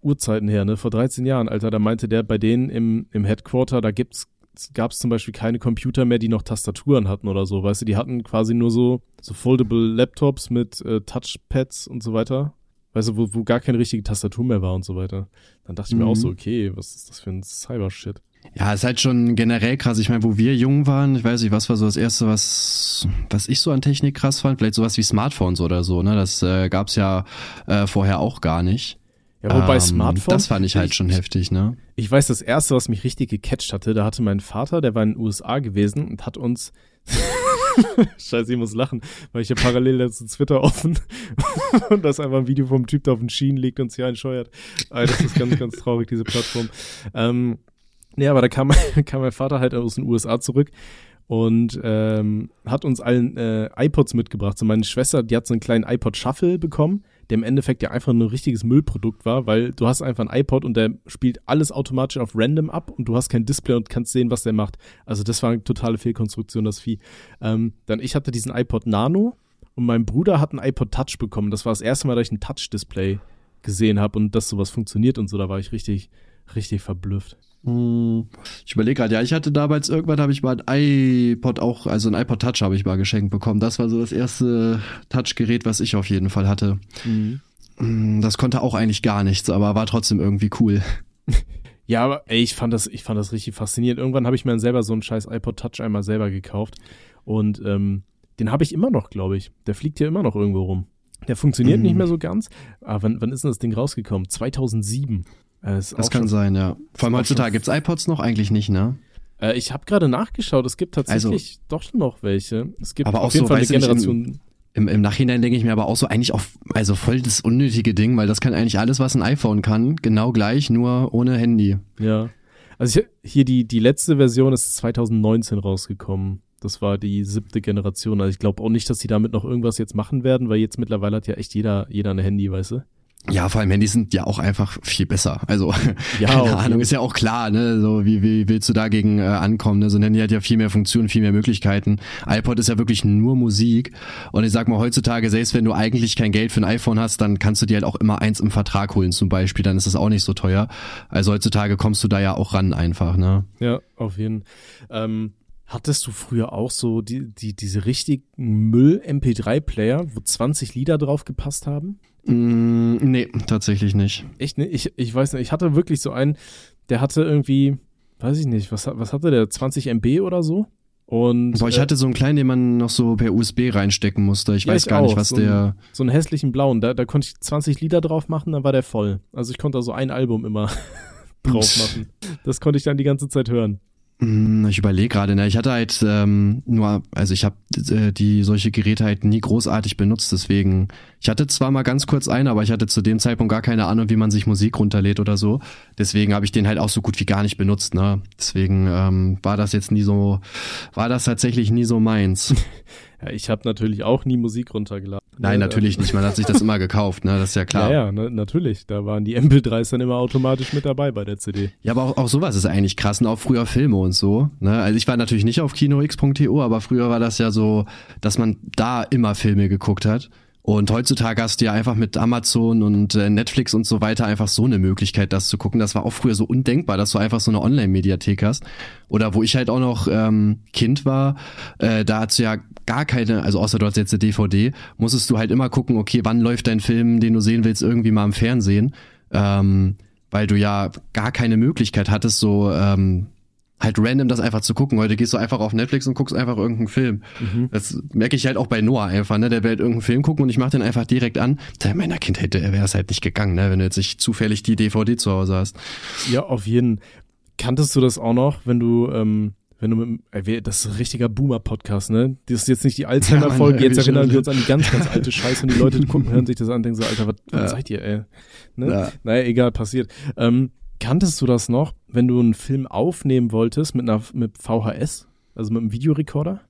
Urzeiten her, ne, vor 13 Jahren, Alter, da meinte der bei denen im, im Headquarter, da gibt's gab es zum Beispiel keine Computer mehr, die noch Tastaturen hatten oder so, weißt du, die hatten quasi nur so, so foldable Laptops mit äh, Touchpads und so weiter. Weißt du, wo, wo gar keine richtige Tastatur mehr war und so weiter. Dann dachte ich mir Mhm. auch so, okay, was ist das für ein Cyber-Shit? Ja, ist halt schon generell krass. Ich meine, wo wir jung waren, ich weiß nicht, was war so das erste, was, was ich so an Technik krass fand? Vielleicht sowas wie Smartphones oder so, ne? Das äh, gab's ja äh, vorher auch gar nicht. Ja, wobei Ähm, Smartphones. Das fand ich halt schon heftig, ne? Ich weiß, das erste, was mich richtig gecatcht hatte, da hatte mein Vater, der war in den USA gewesen und hat uns. Scheiße, ich muss lachen, weil ich ja parallel dazu Twitter offen und da ist einfach ein Video vom Typ, der auf den Schienen liegt und sich einscheuert. Das ist ganz, ganz traurig, diese Plattform. Ähm, nee, aber da kam, kam mein Vater halt aus den USA zurück und ähm, hat uns allen äh, iPods mitgebracht. So meine Schwester, die hat so einen kleinen iPod Shuffle bekommen, der im Endeffekt ja einfach nur ein richtiges Müllprodukt war, weil du hast einfach ein iPod und der spielt alles automatisch auf random ab und du hast kein Display und kannst sehen, was der macht. Also das war eine totale Fehlkonstruktion, das Vieh. Ähm, dann ich hatte diesen iPod Nano und mein Bruder hat einen iPod Touch bekommen. Das war das erste Mal, dass ich ein Touch-Display gesehen habe und dass sowas funktioniert und so. Da war ich richtig, richtig verblüfft. Hm, Ich überlege gerade, ja, ich hatte damals irgendwann habe ich mal ein iPod auch, also ein iPod Touch habe ich mal geschenkt bekommen. Das war so das erste Touchgerät, was ich auf jeden Fall hatte. Hm, Das konnte auch eigentlich gar nichts, aber war trotzdem irgendwie cool. Ja, aber ey, ich fand das, ich fand das richtig faszinierend. Irgendwann habe ich mir dann selber so einen scheiß iPod Touch einmal selber gekauft. Und ähm, den habe ich immer noch, glaube ich. Der fliegt hier immer noch irgendwo rum. Der funktioniert Mhm. nicht mehr so ganz. Aber wann, wann ist denn das Ding rausgekommen? 2007. Äh, Das auch kann schon, sein, ja. Vor allem auch heutzutage schon- gibt's iPods noch eigentlich nicht, ne? Äh, ich habe gerade nachgeschaut. Es gibt tatsächlich doch noch welche. Es gibt Also Aber auch auf jeden so, Fall eine nicht, Generation. Im, Im Nachhinein denke ich mir aber auch so eigentlich auch, also voll das unnötige Ding, weil das kann eigentlich alles, was ein iPhone kann, genau gleich, nur ohne Handy. Ja. Also ich, hier die, die letzte Version ist 2019 rausgekommen. Das war die siebte Generation. Also ich glaube auch nicht, dass sie damit noch irgendwas jetzt machen werden, weil jetzt mittlerweile hat ja echt jeder, jeder ein Handy, weißt du? Ja, vor allem Handys sind ja auch einfach viel besser. Also, Ja, keine auf Ahnung, ist ja auch klar, ne? So, wie, wie willst du dagegen äh, ankommen? Ne? So ein Handy hat ja viel mehr Funktionen, viel mehr Möglichkeiten. iPod ist ja wirklich nur Musik. Und ich sag mal, heutzutage, selbst wenn du eigentlich kein Geld für ein iPhone hast, dann kannst du dir halt auch immer eins im Vertrag holen, zum Beispiel. Dann ist das auch nicht so teuer. Also heutzutage kommst du da ja auch ran einfach, ne? Ja, auf jeden ähm, Hattest du früher auch so die, die, diese richtigen Müll-MP3-Player, wo 20 Lieder drauf gepasst haben? Mm, nee, tatsächlich nicht. Echt, ne? Ich, ich weiß nicht, ich hatte wirklich so einen, der hatte irgendwie, weiß ich nicht, was, was hatte der, 20 MB oder so? Und, Boah, ich äh, hatte so einen kleinen, den man noch so per USB reinstecken musste. Ich Ja, weiß ich gar nicht, auch. was So der. so einen hässlichen blauen, da, da konnte ich 20 Lieder drauf machen, dann war der voll. Also ich konnte da so ein Album immer drauf machen. Das konnte ich dann die ganze Zeit hören. Hm, Ich überlege gerade, ne? Ich hatte halt ähm, nur, also ich habe äh, die solche Geräte halt nie großartig benutzt, deswegen. Ich hatte zwar mal ganz kurz einen, aber ich hatte zu dem Zeitpunkt gar keine Ahnung, wie man sich Musik runterlädt oder so. Deswegen habe ich den halt auch so gut wie gar nicht benutzt, ne? Deswegen ähm, war das jetzt nie so, war das tatsächlich nie so meins. Ja, ich habe natürlich auch nie Musik runtergeladen. Nein, Ja, natürlich nicht. Man hat sich das immer gekauft, ne? Das ist ja klar. Ja, ja, na, natürlich. Da waren die MP3s dann immer automatisch mit dabei bei der CD. Ja, aber auch, auch sowas ist eigentlich krass und auch früher Filme und so. Ne? Also ich war natürlich nicht auf kinox.to, aber früher war das ja so, dass man da immer Filme geguckt hat. Und heutzutage hast du ja einfach mit Amazon und äh, Netflix und so weiter einfach so eine Möglichkeit, das zu gucken. Das war auch früher so undenkbar, dass du einfach so eine Online-Mediathek hast. Oder wo ich halt auch noch ähm, Kind war, äh, da hast du ja gar keine, also außer du hast jetzt eine DVD, musstest du halt immer gucken, okay, wann läuft dein Film, den du sehen willst, irgendwie mal im Fernsehen. Ähm, weil du ja gar keine Möglichkeit hattest, so ähm, halt random das einfach zu gucken. Heute gehst du einfach auf Netflix und guckst einfach irgendeinen Film. Das merke ich halt auch bei Noah einfach, ne? Der will halt irgendeinen Film gucken und ich mache den einfach direkt an. Bei meiner Kindheit wäre es halt nicht gegangen, ne? Wenn du jetzt nicht zufällig die DVD zu Hause hast. Ja, auf jeden. Kanntest du das auch noch, wenn du, ähm, wenn du mit, dem- äh, das ist ein richtiger Boomer-Podcast, ne? Das ist jetzt nicht die Alzheimer-Folge, Ja, jetzt erinnern schon. wir uns an die ganz, ganz alte Scheiße und die Leute gucken, hören sich das an und denken so, Alter, was, was Ja. seid ihr, ey? Ne? Ja. Naja, egal, passiert. Ähm, kanntest du das noch, wenn du einen Film aufnehmen wolltest mit einer mit VHS, also mit einem Videorekorder?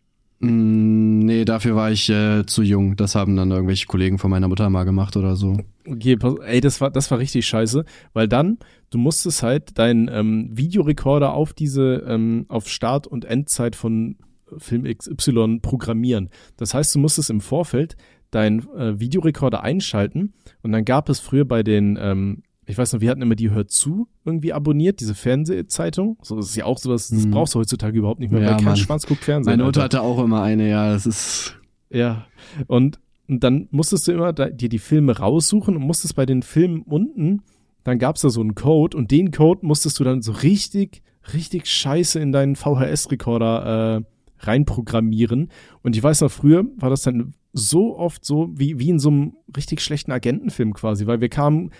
Mm, nee, dafür war ich äh, zu jung. Das haben dann irgendwelche Kollegen von meiner Mutter mal gemacht oder so. Okay, pass, ey, das war, das war richtig scheiße, weil dann, du musstest halt deinen ähm, Videorekorder auf diese, ähm, auf Start- und Endzeit von Film XY programmieren. Das heißt, du musstest im Vorfeld deinen äh, Videorekorder einschalten und dann gab es früher bei den, ähm, ich weiß noch, wir hatten immer die Hör zu irgendwie abonniert, diese Fernsehzeitung. So das ist ja auch sowas, das Mhm. brauchst du heutzutage überhaupt nicht mehr, Ja, weil kein. Schwanz guckt Fernsehen. Meine Mutter hatte auch immer eine, ja, das ist. Ja, und, und dann musstest du immer da, dir die Filme raussuchen und musstest bei den Filmen unten, dann gab's da so einen Code und den Code musstest du dann so richtig, richtig scheiße in deinen VHS-Rekorder äh, reinprogrammieren. Und ich weiß noch, früher war das dann so oft so wie, wie in so einem richtig schlechten Agentenfilm quasi, weil wir kamen,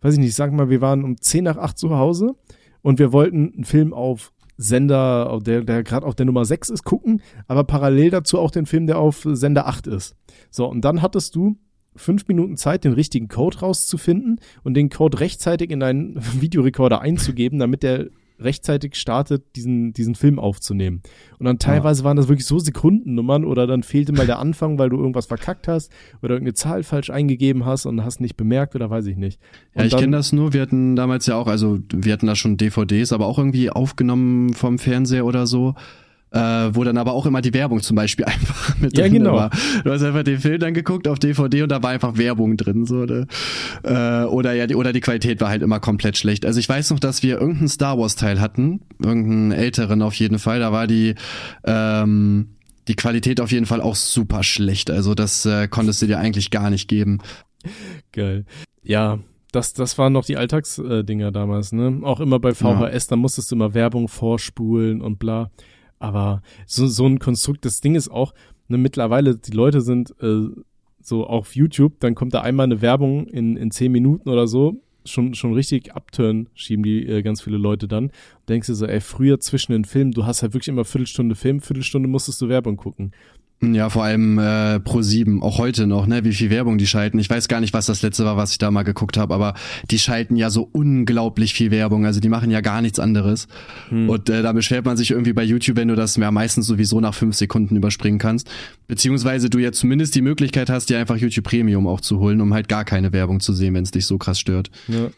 weiß ich nicht, sag mal, wir waren um 10 nach 8 zu Hause und wir wollten einen Film auf Sender, der, der gerade auf der Nummer 6 ist, gucken, aber parallel dazu auch den Film, der auf Sender 8 ist. So, und dann hattest du fünf Minuten Zeit, den richtigen Code rauszufinden und den Code rechtzeitig in deinen Videorekorder einzugeben, damit der rechtzeitig startet, diesen, diesen Film aufzunehmen. Und dann teilweise waren das wirklich so Sekundennummern oder dann fehlte mal der Anfang, weil du irgendwas verkackt hast oder irgendeine Zahl falsch eingegeben hast und hast nicht bemerkt oder weiß ich nicht. Ja, Und ich dann- kenne das nur. Wir hatten damals ja auch, also wir hatten da schon DVDs, aber auch irgendwie aufgenommen vom Fernseher oder so. Äh, wo dann aber auch immer die Werbung zum Beispiel einfach mit Ja, drin genau. war. Du hast einfach den Film dann geguckt auf DVD und da war einfach Werbung drin, so, ne? äh, oder ja, die, oder die Qualität war halt immer komplett schlecht. Also ich weiß noch, dass wir irgendeinen Star Wars Teil hatten, irgendeinen älteren auf jeden Fall. Da war die ähm, die Qualität auf jeden Fall auch super schlecht. Also das äh, konntest du dir eigentlich gar nicht geben. Geil. Ja, das, das waren noch die Alltagsdinger Dinger damals, ne? Auch immer bei VHS, da musstest du immer Werbung vorspulen und bla. Aber so, so ein Konstrukt, das Ding ist auch, ne, mittlerweile, die Leute sind äh, so auf YouTube, dann kommt da einmal eine Werbung in, in zehn Minuten oder so, schon, schon richtig abturn schieben die äh, ganz viele Leute dann. Denkst du so, ey, früher zwischen den Filmen, du hast halt wirklich immer Viertelstunde Film, Viertelstunde musstest du Werbung gucken. Ja, vor allem äh, pro 7 auch heute noch, ne, wie viel Werbung die schalten. Ich weiß gar nicht, was das letzte war, was ich da mal geguckt habe, aber die schalten ja so unglaublich viel Werbung. Also die machen ja gar nichts anderes. Und äh, da beschwert man sich irgendwie bei YouTube, wenn du das ja meistens sowieso nach fünf Sekunden überspringen kannst. Beziehungsweise du ja zumindest die Möglichkeit hast, dir einfach YouTube Premium auch zu holen, um halt gar keine Werbung zu sehen, wenn es dich so krass stört. Ja,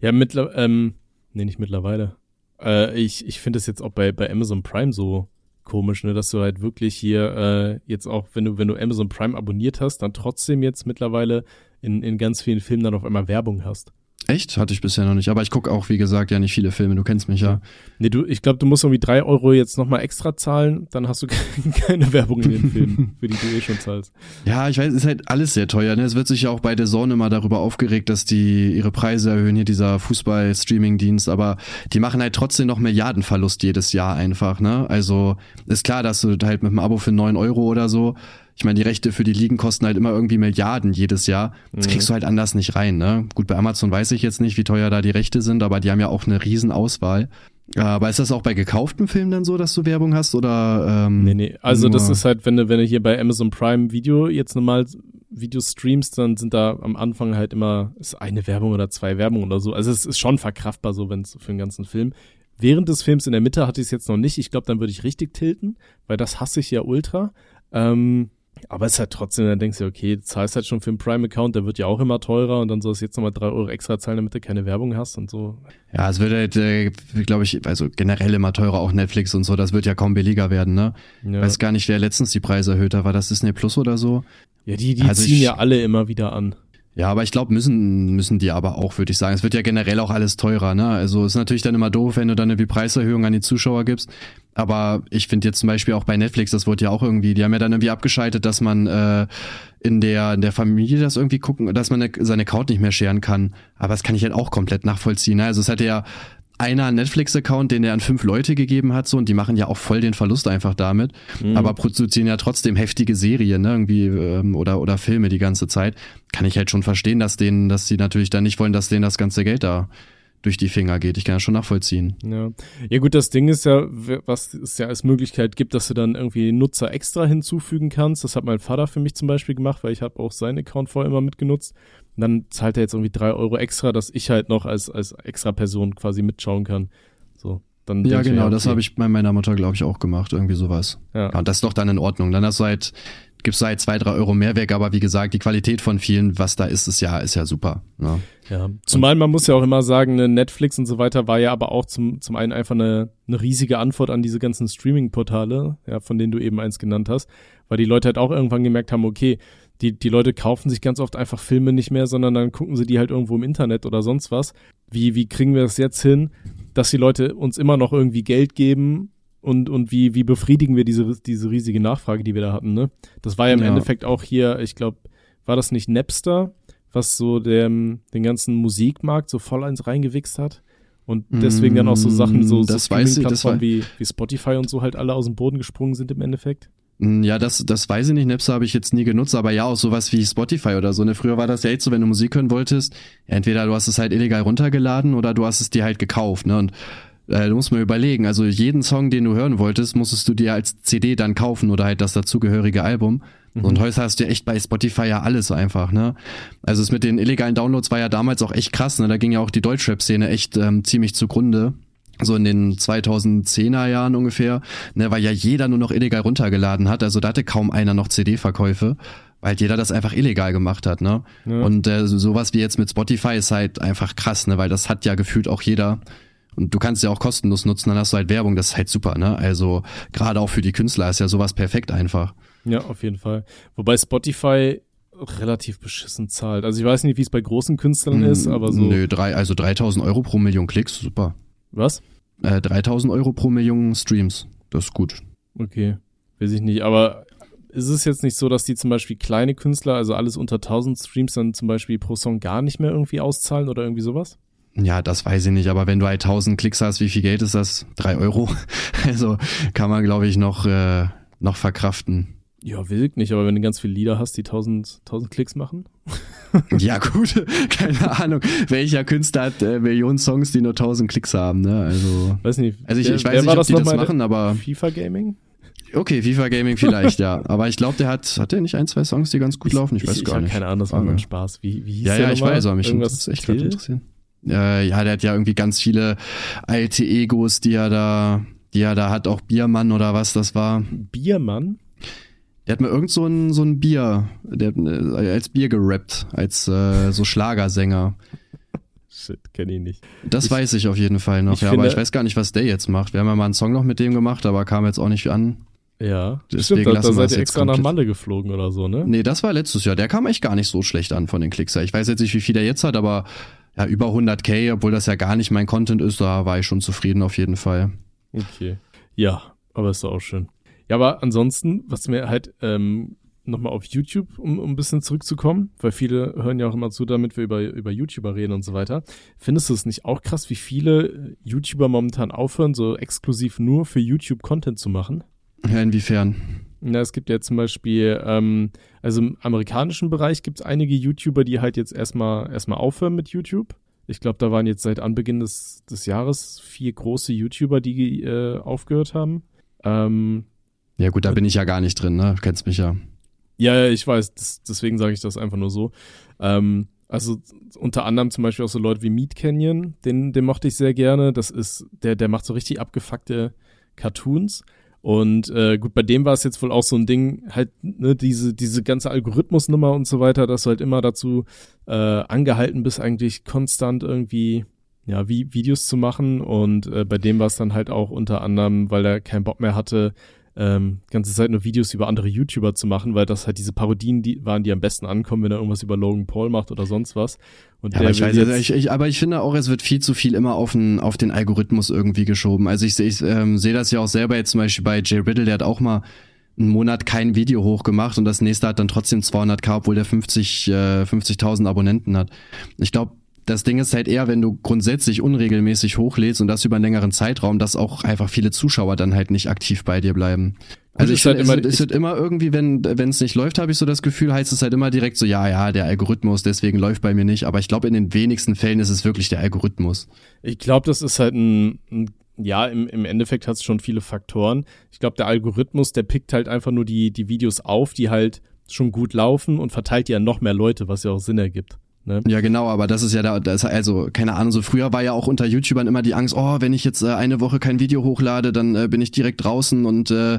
ja mittlerweile, ähm, nee, nicht mittlerweile. Äh, ich ich finde es jetzt auch bei, bei Amazon Prime so komisch, ne, dass du halt wirklich hier äh, jetzt auch, wenn du, wenn du Amazon Prime abonniert hast, dann trotzdem jetzt mittlerweile in, in ganz vielen Filmen dann auf einmal Werbung hast. Echt? Hatte ich bisher noch nicht. Aber ich gucke auch, wie gesagt, ja nicht viele Filme. Du kennst mich ja. Nee, du, ich glaube, du musst irgendwie drei Euro jetzt nochmal extra zahlen, dann hast du keine Werbung in den Filmen, für die du eh schon zahlst. Ja, ich weiß, es ist halt alles sehr teuer. Ne? Es wird sich ja auch bei der Zone immer darüber aufgeregt, dass die ihre Preise erhöhen, hier dieser Fußball-Streaming-Dienst, aber die machen halt trotzdem noch Milliardenverlust jedes Jahr einfach. Ne? Also ist klar, dass du halt mit einem Abo für neun Euro oder so ich meine, die Rechte für die Ligen kosten halt immer irgendwie Milliarden jedes Jahr. Das mhm. kriegst du halt anders nicht rein. Ne? Gut, bei Amazon weiß ich jetzt nicht, wie teuer da die Rechte sind, aber die haben ja auch eine riesen Auswahl. Aber ist das auch bei gekauften Filmen dann so, dass du Werbung hast oder? Ähm, nee, nee. Also das ist halt, wenn du, wenn du hier bei Amazon Prime Video jetzt normal Videos streamst, dann sind da am Anfang halt immer ist eine Werbung oder zwei Werbungen oder so. Also es ist schon verkraftbar so, wenn es für den ganzen Film. Während des Films in der Mitte hatte ich es jetzt noch nicht. Ich glaube, dann würde ich richtig tilten, weil das hasse ich ja ultra. Ähm, aber es ist halt trotzdem, dann denkst du, okay, du zahlst halt schon für einen Prime-Account, der wird ja auch immer teurer und dann sollst du jetzt nochmal drei Euro extra zahlen, damit du keine Werbung hast und so. Ja, es wird halt, äh, glaube ich, also generell immer teurer, auch Netflix und so, das wird ja kaum billiger werden, ne? Ja. Weiß gar nicht, wer letztens die Preise erhöht hat, war das Disney Plus oder so? Ja, die, die also ziehen ich, ja alle immer wieder an. Ja, aber ich glaube, müssen, müssen die aber auch, würde ich sagen. Es wird ja generell auch alles teurer, ne? Also ist natürlich dann immer doof, wenn du dann eine Preiserhöhung an die Zuschauer gibst. Aber ich finde jetzt zum Beispiel auch bei Netflix, das wurde ja auch irgendwie, die haben ja dann irgendwie abgeschaltet, dass man äh, in der in der Familie das irgendwie gucken, dass man seine Account nicht mehr scheren kann. Aber das kann ich halt auch komplett nachvollziehen. Ne? Also es hatte ja einer Netflix-Account, den er an fünf Leute gegeben hat, so und die machen ja auch voll den Verlust einfach damit, mhm. aber produzieren ja trotzdem heftige Serien, ne, irgendwie ähm, oder oder Filme die ganze Zeit. Kann ich halt schon verstehen, dass denen, dass sie natürlich dann nicht wollen, dass denen das ganze Geld da durch die Finger geht. Ich kann das schon nachvollziehen. Ja. ja gut, das Ding ist ja, was es ja als Möglichkeit gibt, dass du dann irgendwie Nutzer extra hinzufügen kannst. Das hat mein Vater für mich zum Beispiel gemacht, weil ich habe auch seinen Account vorher immer mitgenutzt. Und dann zahlt er jetzt irgendwie drei Euro extra, dass ich halt noch als, als extra Person quasi mitschauen kann. So. Dann ja, genau, ja, das habe ich bei meiner Mutter, glaube ich, auch gemacht, irgendwie sowas. Ja. ja. Und das ist doch dann in Ordnung. Dann hast du halt gibst du halt zwei, drei Euro mehr weg, aber wie gesagt, die Qualität von vielen, was da ist, ist ja, ist ja super. Ne? Ja, zumal man muss ja auch immer sagen, ne, Netflix und so weiter war ja aber auch zum, zum einen einfach eine, eine riesige Antwort an diese ganzen Streaming-Portale, ja, von denen du eben eins genannt hast, weil die Leute halt auch irgendwann gemerkt haben, okay, die, die Leute kaufen sich ganz oft einfach Filme nicht mehr, sondern dann gucken sie die halt irgendwo im Internet oder sonst was. Wie, wie kriegen wir das jetzt hin, dass die Leute uns immer noch irgendwie Geld geben und, und wie, wie befriedigen wir diese, diese riesige Nachfrage, die wir da hatten, ne? Das war ja im ja. Endeffekt auch hier, ich glaube, war das nicht Napster, was so dem, den ganzen Musikmarkt so voll eins reingewichst hat? Und deswegen dann auch so Sachen, so, so Streaming-Plattformen wie, wie Spotify und so halt alle aus dem Boden gesprungen sind im Endeffekt? Hm, ja, das, das weiß ich nicht. Napster habe ich jetzt nie genutzt, aber ja, auch sowas wie Spotify oder so. Ne? Früher war das ja echt so, wenn du Musik hören wolltest, entweder du hast es halt illegal runtergeladen oder du hast es dir halt gekauft. Ne? Und äh, du musst mal überlegen, also jeden Song, den du hören wolltest, musstest du dir als CD dann kaufen oder halt das dazugehörige Album. Mhm. Und heute hast du echt bei Spotify ja alles einfach, ne? Also es mit den illegalen Downloads war ja damals auch echt krass, ne? Da ging ja auch die Deutschrap-Szene echt ähm, ziemlich zugrunde so in den 2010er Jahren ungefähr, ne, weil ja jeder nur noch illegal runtergeladen hat. Also da hatte kaum einer noch CD-Verkäufe, weil jeder das einfach illegal gemacht hat, ne? Ja. Und äh, sowas wie jetzt mit Spotify ist halt einfach krass, ne, weil das hat ja gefühlt auch jeder. Und du kannst ja auch kostenlos nutzen, dann hast du halt Werbung, das ist halt super, ne? Also gerade auch für die Künstler ist ja sowas perfekt einfach. Ja, auf jeden Fall. Wobei Spotify relativ beschissen zahlt. Also ich weiß nicht, wie es bei großen Künstlern ist, aber so. Nö, drei, also 3000 Euro pro Million Klicks, super. Was? Äh, 3000 Euro pro Million Streams, das ist gut. Okay, weiß ich nicht, aber ist es jetzt nicht so, dass die zum Beispiel kleine Künstler, also alles unter 1000 Streams dann zum Beispiel pro Song gar nicht mehr irgendwie auszahlen oder irgendwie sowas? Ja, das weiß ich nicht, aber wenn du halt 1000 Klicks hast, wie viel Geld ist das? Drei Euro? Also kann man, glaube ich, noch, äh, noch verkraften. Ja, wild nicht, aber wenn du ganz viele Lieder hast, die 1000, 1000 Klicks machen. ja, gut, keine Ahnung. Welcher Künstler hat äh, Millionen Songs, die nur 1000 Klicks haben, ne? Also. Weiß nicht. Also ich, der, ich weiß nicht, ob die das machen, aber. FIFA Gaming? Okay, FIFA Gaming vielleicht, ja. Aber ich glaube, der hat, hat der nicht ein, zwei Songs, die ganz gut laufen? Ich, ich weiß ich, gar ich nicht. keine Ahnung, das war nur Spaß. Wie, wie hieß ja, der Ja, ich weiß, aber mich Irgendwas das echt gerade interessieren. Äh, ja, der hat ja irgendwie ganz viele alte Egos, die er da, die er da hat, auch Biermann oder was das war. Biermann? Der hat mir irgend so ein, so ein Bier, der hat äh, als Bier gerappt, als äh, so Schlagersänger. Shit, kenne ich nicht. Das ich, weiß ich auf jeden Fall noch, ja, finde, aber ich weiß gar nicht, was der jetzt macht. Wir haben ja mal einen Song noch mit dem gemacht, aber kam jetzt auch nicht an. Ja, Deswegen stimmt, da, da seid ihr extra nach Malle geflogen oder so, ne? Nee, das war letztes Jahr. Der kam echt gar nicht so schlecht an von den Klicks her. Ich weiß jetzt nicht, wie viel der jetzt hat, aber ja, über 100k, obwohl das ja gar nicht mein Content ist, da war ich schon zufrieden auf jeden Fall. Okay. Ja, aber ist doch auch schön. Ja, aber ansonsten, was mir halt ähm, nochmal auf YouTube, um, um ein bisschen zurückzukommen, weil viele hören ja auch immer zu, damit wir über, über YouTuber reden und so weiter. Findest du es nicht auch krass, wie viele YouTuber momentan aufhören, so exklusiv nur für YouTube Content zu machen? Ja, inwiefern? Na, es gibt ja zum Beispiel, ähm, also im amerikanischen Bereich gibt es einige YouTuber, die halt jetzt erstmal erstmal aufhören mit YouTube. Ich glaube, da waren jetzt seit Anbeginn des, des Jahres vier große YouTuber, die äh, aufgehört haben. Ähm, ja gut, da bin ich ja gar nicht drin, ne? Du kennst mich ja. Ja, ja, ich weiß, das, deswegen sage ich das einfach nur so. Ähm, also unter anderem zum Beispiel auch so Leute wie Meat Canyon, den, den mochte ich sehr gerne. Das ist, der, der macht so richtig abgefuckte Cartoons. Und äh, gut, bei dem war es jetzt wohl auch so ein Ding, halt, ne, diese, diese ganze Algorithmusnummer und so weiter, dass du halt immer dazu äh, angehalten bist, eigentlich konstant irgendwie ja, wie Videos zu machen. Und äh, bei dem war es dann halt auch unter anderem, weil er keinen Bock mehr hatte, ähm, ganze Zeit nur Videos über andere YouTuber zu machen, weil das halt diese Parodien die waren, die am besten ankommen, wenn er irgendwas über Logan Paul macht oder sonst was. Und ja, aber, ich weiß, ich, ich, aber ich finde auch, es wird viel zu viel immer auf den, auf den Algorithmus irgendwie geschoben. Also ich, ich ähm, sehe das ja auch selber jetzt zum Beispiel bei Jay Riddle, der hat auch mal einen Monat kein Video hochgemacht und das nächste hat dann trotzdem 200k, obwohl der 50 äh, 50.000 Abonnenten hat. Ich glaube, das Ding ist halt eher, wenn du grundsätzlich unregelmäßig hochlädst und das über einen längeren Zeitraum, dass auch einfach viele Zuschauer dann halt nicht aktiv bei dir bleiben. Also ich halt immer, es, wird immer irgendwie, wenn wenn es nicht läuft, habe ich so das Gefühl, heißt es halt immer direkt so, ja, ja, der Algorithmus, deswegen läuft bei mir nicht. Aber ich glaube, in den wenigsten Fällen ist es wirklich der Algorithmus. Ich glaube, das ist halt ein, ein ja, im, im Endeffekt hat es schon viele Faktoren. Ich glaube, der Algorithmus, der pickt halt einfach nur die, die Videos auf, die halt schon gut laufen und verteilt die an noch mehr Leute, was ja auch Sinn ergibt. Ne? Ja, genau, aber das ist ja da, das, also, keine Ahnung, so früher war ja auch unter YouTubern immer die Angst, oh, wenn ich jetzt äh, eine Woche kein Video hochlade, dann äh, bin ich direkt draußen und äh,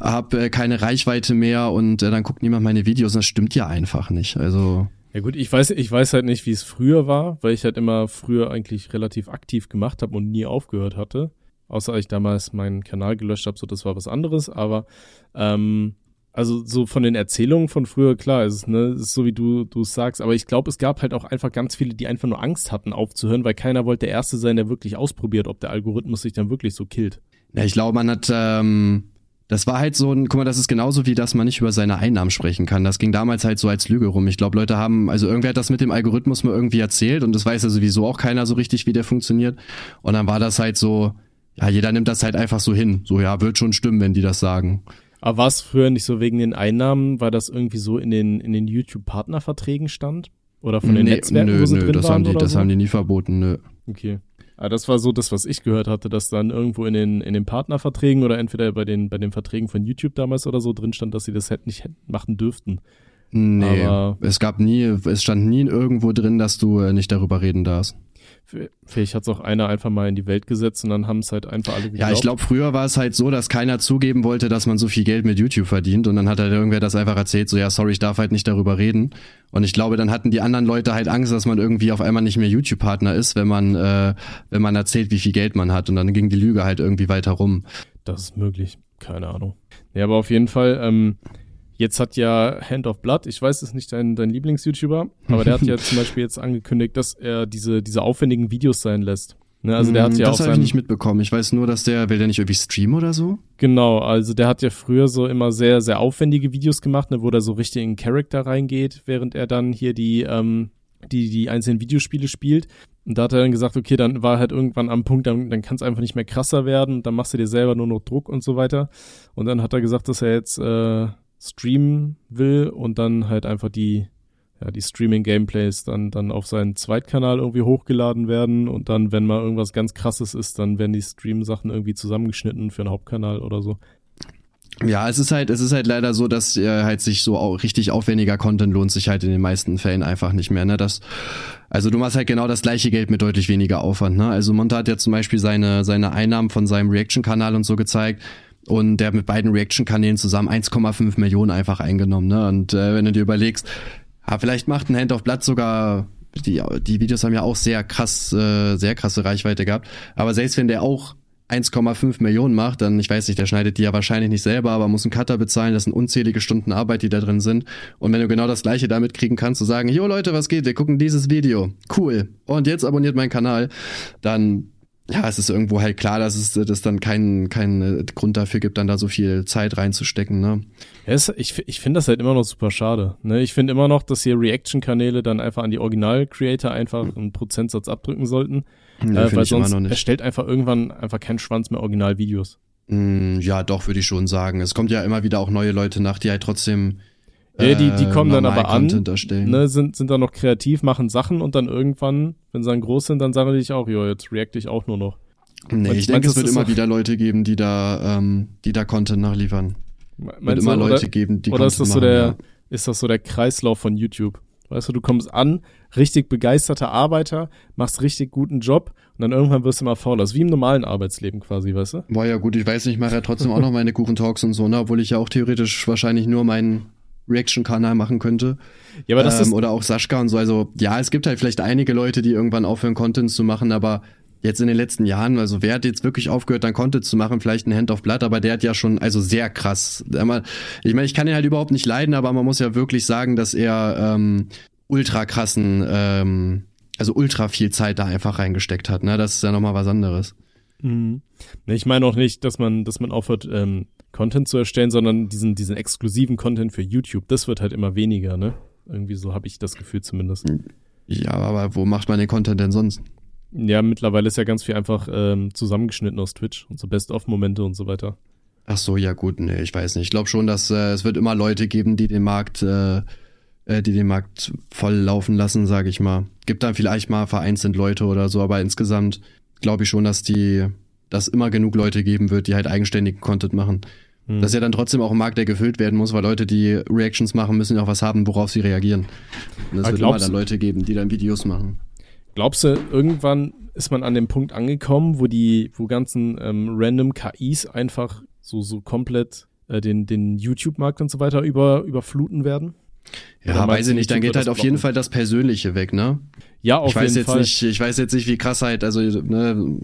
habe äh, keine Reichweite mehr und äh, dann guckt niemand meine Videos. Das stimmt ja einfach nicht. Also. Ja gut, ich weiß, ich weiß halt nicht, wie es früher war, weil ich halt immer früher eigentlich relativ aktiv gemacht habe und nie aufgehört hatte. Außer ich damals meinen Kanal gelöscht habe, so das war was anderes, aber ähm, also so von den Erzählungen von früher, klar, ist, es, ne, ist so wie du du sagst, aber ich glaube, es gab halt auch einfach ganz viele, die einfach nur Angst hatten aufzuhören, weil keiner wollte der Erste sein, der wirklich ausprobiert, ob der Algorithmus sich dann wirklich so killt. Ja, ich glaube, man hat, ähm, das war halt so ein, guck mal, das ist genauso wie, dass man nicht über seine Einnahmen sprechen kann. Das ging damals halt so als Lüge rum. Ich glaube, Leute haben, also irgendwer hat das mit dem Algorithmus mal irgendwie erzählt und das weiß ja sowieso auch keiner so richtig, wie der funktioniert. Und dann war das halt so, ja, jeder nimmt das halt einfach so hin. So, ja, wird schon stimmen, wenn die das sagen. Aber war es früher nicht so wegen den Einnahmen, weil das irgendwie so in den, in den YouTube-Partnerverträgen stand? Oder von den nee, Netzwerken, nö, wo sie nö, drin das waren haben die, Das so? haben die nie verboten, nö. Okay. Aber das war so das, was ich gehört hatte, dass dann irgendwo in den, in den Partnerverträgen oder entweder bei den, bei den Verträgen von YouTube damals oder so drin stand, dass sie das hätten nicht machen dürften. Nee, Aber es gab nie, es stand nie irgendwo drin, dass du äh, nicht darüber reden darfst. Vielleicht hat es auch einer einfach mal in die Welt gesetzt und dann haben es halt einfach alle geglaubt. Ja, ich glaube, früher war es halt so, dass keiner zugeben wollte, dass man so viel Geld mit YouTube verdient und dann hat halt irgendwer das einfach erzählt, so ja, sorry, ich darf halt nicht darüber reden. Und ich glaube, dann hatten die anderen Leute halt Angst, dass man irgendwie auf einmal nicht mehr YouTube-Partner ist, wenn man, äh, wenn man erzählt, wie viel Geld man hat und dann ging die Lüge halt irgendwie weiter rum. Das ist möglich, keine Ahnung. Ja, aber auf jeden Fall, ähm, Jetzt hat ja Hand of Blood, ich weiß, es ist nicht dein, dein Lieblings-YouTuber, aber der hat ja zum Beispiel jetzt angekündigt, dass er diese, diese aufwendigen Videos sein lässt. Ne, also der hat ja das habe ich nicht mitbekommen. Ich weiß nur, dass der, will der nicht irgendwie streamen oder so? Genau, also der hat ja früher so immer sehr, sehr aufwendige Videos gemacht, ne, wo der so richtig in Charakter reingeht, während er dann hier die, ähm, die, die einzelnen Videospiele spielt. Und da hat er dann gesagt, okay, dann war halt irgendwann am Punkt, dann, dann kann es einfach nicht mehr krasser werden, dann machst du dir selber nur noch Druck und so weiter. Und dann hat er gesagt, dass er jetzt äh, streamen will und dann halt einfach die, ja, die Streaming-Gameplays dann, dann auf seinen Zweitkanal irgendwie hochgeladen werden und dann, wenn mal irgendwas ganz krasses ist, dann werden die Stream-Sachen irgendwie zusammengeschnitten für einen Hauptkanal oder so. Ja, es ist halt, es ist halt leider so, dass äh, halt sich so auch richtig aufwendiger Content lohnt sich halt in den meisten Fällen einfach nicht mehr. Ne? Das, also du machst halt genau das gleiche Geld mit deutlich weniger Aufwand. Ne? Also Monta hat ja zum Beispiel seine seine Einnahmen von seinem Reaction-Kanal und so gezeigt und der hat mit beiden Reaction-Kanälen zusammen 1,5 Millionen einfach eingenommen. Ne? Und äh, wenn du dir überlegst, ja, vielleicht macht ein Hand of Blood sogar, die, die Videos haben ja auch sehr krass, äh, sehr krasse Reichweite gehabt. Aber selbst wenn der auch 1,5 Millionen macht, dann, ich weiß nicht, der schneidet die ja wahrscheinlich nicht selber, aber muss einen Cutter bezahlen, das sind unzählige Stunden Arbeit, die da drin sind. Und wenn du genau das gleiche damit kriegen kannst, zu sagen, jo Leute, was geht, wir gucken dieses Video, cool, und jetzt abonniert meinen Kanal, dann ja, es ist irgendwo halt klar, dass es das dann keinen keinen Grund dafür gibt, dann da so viel Zeit reinzustecken, ne? Ja, es, ich ich finde das halt immer noch super schade. Ne? Ich finde immer noch, dass hier Reaction-Kanäle dann einfach an die Original-Creator einfach einen Prozentsatz abdrücken sollten. Nee, äh, weil sonst erstellt einfach irgendwann einfach kein Schwanz mehr Originalvideos. Mm, Ja, doch, würde ich schon sagen. Es kommt ja immer wieder auch neue Leute nach, die halt trotzdem Ja, die, die äh, kommen dann aber an, ne, sind, sind dann noch kreativ, machen Sachen und dann irgendwann, wenn sie dann groß sind, dann sagen die sich auch, jo, jetzt react ich auch nur noch. Nee, Meinst- ich denke, meinst du, es wird immer wieder Leute geben, die da, ähm, die da Content nachliefern. Meinst Wird immer Leute oder, geben, die oder ist das so machen, der, ja. ist das so der Kreislauf von YouTube? Weißt du, du kommst an, richtig begeisterter Arbeiter, machst richtig guten Job und dann irgendwann wirst du mal fauler. Das ist wie im normalen Arbeitsleben quasi, weißt du? Boah, ja gut, ich weiß nicht, ich mache ja trotzdem auch noch meine Kuchen-Talks und so, ne, obwohl ich ja auch theoretisch wahrscheinlich nur meinen Reaction-Kanal machen könnte. Ja, aber das ähm, ist, oder auch Sascha und so. Also ja, es gibt halt vielleicht einige Leute, die irgendwann aufhören, Content zu machen, aber jetzt in den letzten Jahren, also wer hat jetzt wirklich aufgehört, dann Content zu machen? Vielleicht ein Hand of Blood, aber der hat ja schon, also sehr krass. Ich meine, ich kann ihn halt überhaupt nicht leiden, aber man muss ja wirklich sagen, dass er ähm, ultra krassen, ähm, also ultra viel Zeit da einfach reingesteckt hat. Ne? Das ist ja nochmal was anderes. Mhm. Ich meine auch nicht, dass man, dass man aufhört, ähm, Content zu erstellen, sondern diesen, diesen exklusiven Content für YouTube, das wird halt immer weniger, ne? Irgendwie so habe ich das Gefühl zumindest. Ja, aber wo macht man den Content denn sonst? Ja, mittlerweile ist ja ganz viel einfach ähm, zusammengeschnitten aus Twitch und so Best-of-Momente und so weiter. Ach so, ja gut, nee, ich weiß nicht. Ich glaube schon, dass äh, es wird immer Leute geben, die den Markt, äh, äh, die den Markt voll laufen lassen, sage ich mal. Gibt dann vielleicht mal vereinzelt Leute oder so, aber insgesamt glaube ich schon, dass die, dass immer genug Leute geben wird, die halt eigenständigen Content machen. Hm. Das ist ja dann trotzdem auch ein Markt, der gefüllt werden muss, weil Leute, die Reactions machen, müssen ja auch was haben, worauf sie reagieren. Und es wird immer dann Leute geben, die dann Videos machen. Glaubst du, irgendwann ist man an dem Punkt angekommen, wo die, wo ganzen ähm, random KIs einfach so, so komplett äh, den, den YouTube-Markt und so weiter über, überfluten werden? Ja, weiß ich nicht. Dann geht halt auf jeden? Fall das Persönliche weg, ne? Ja, auf ich weiß jeden jetzt Fall. nicht, ich weiß jetzt nicht, wie krass halt, also ne,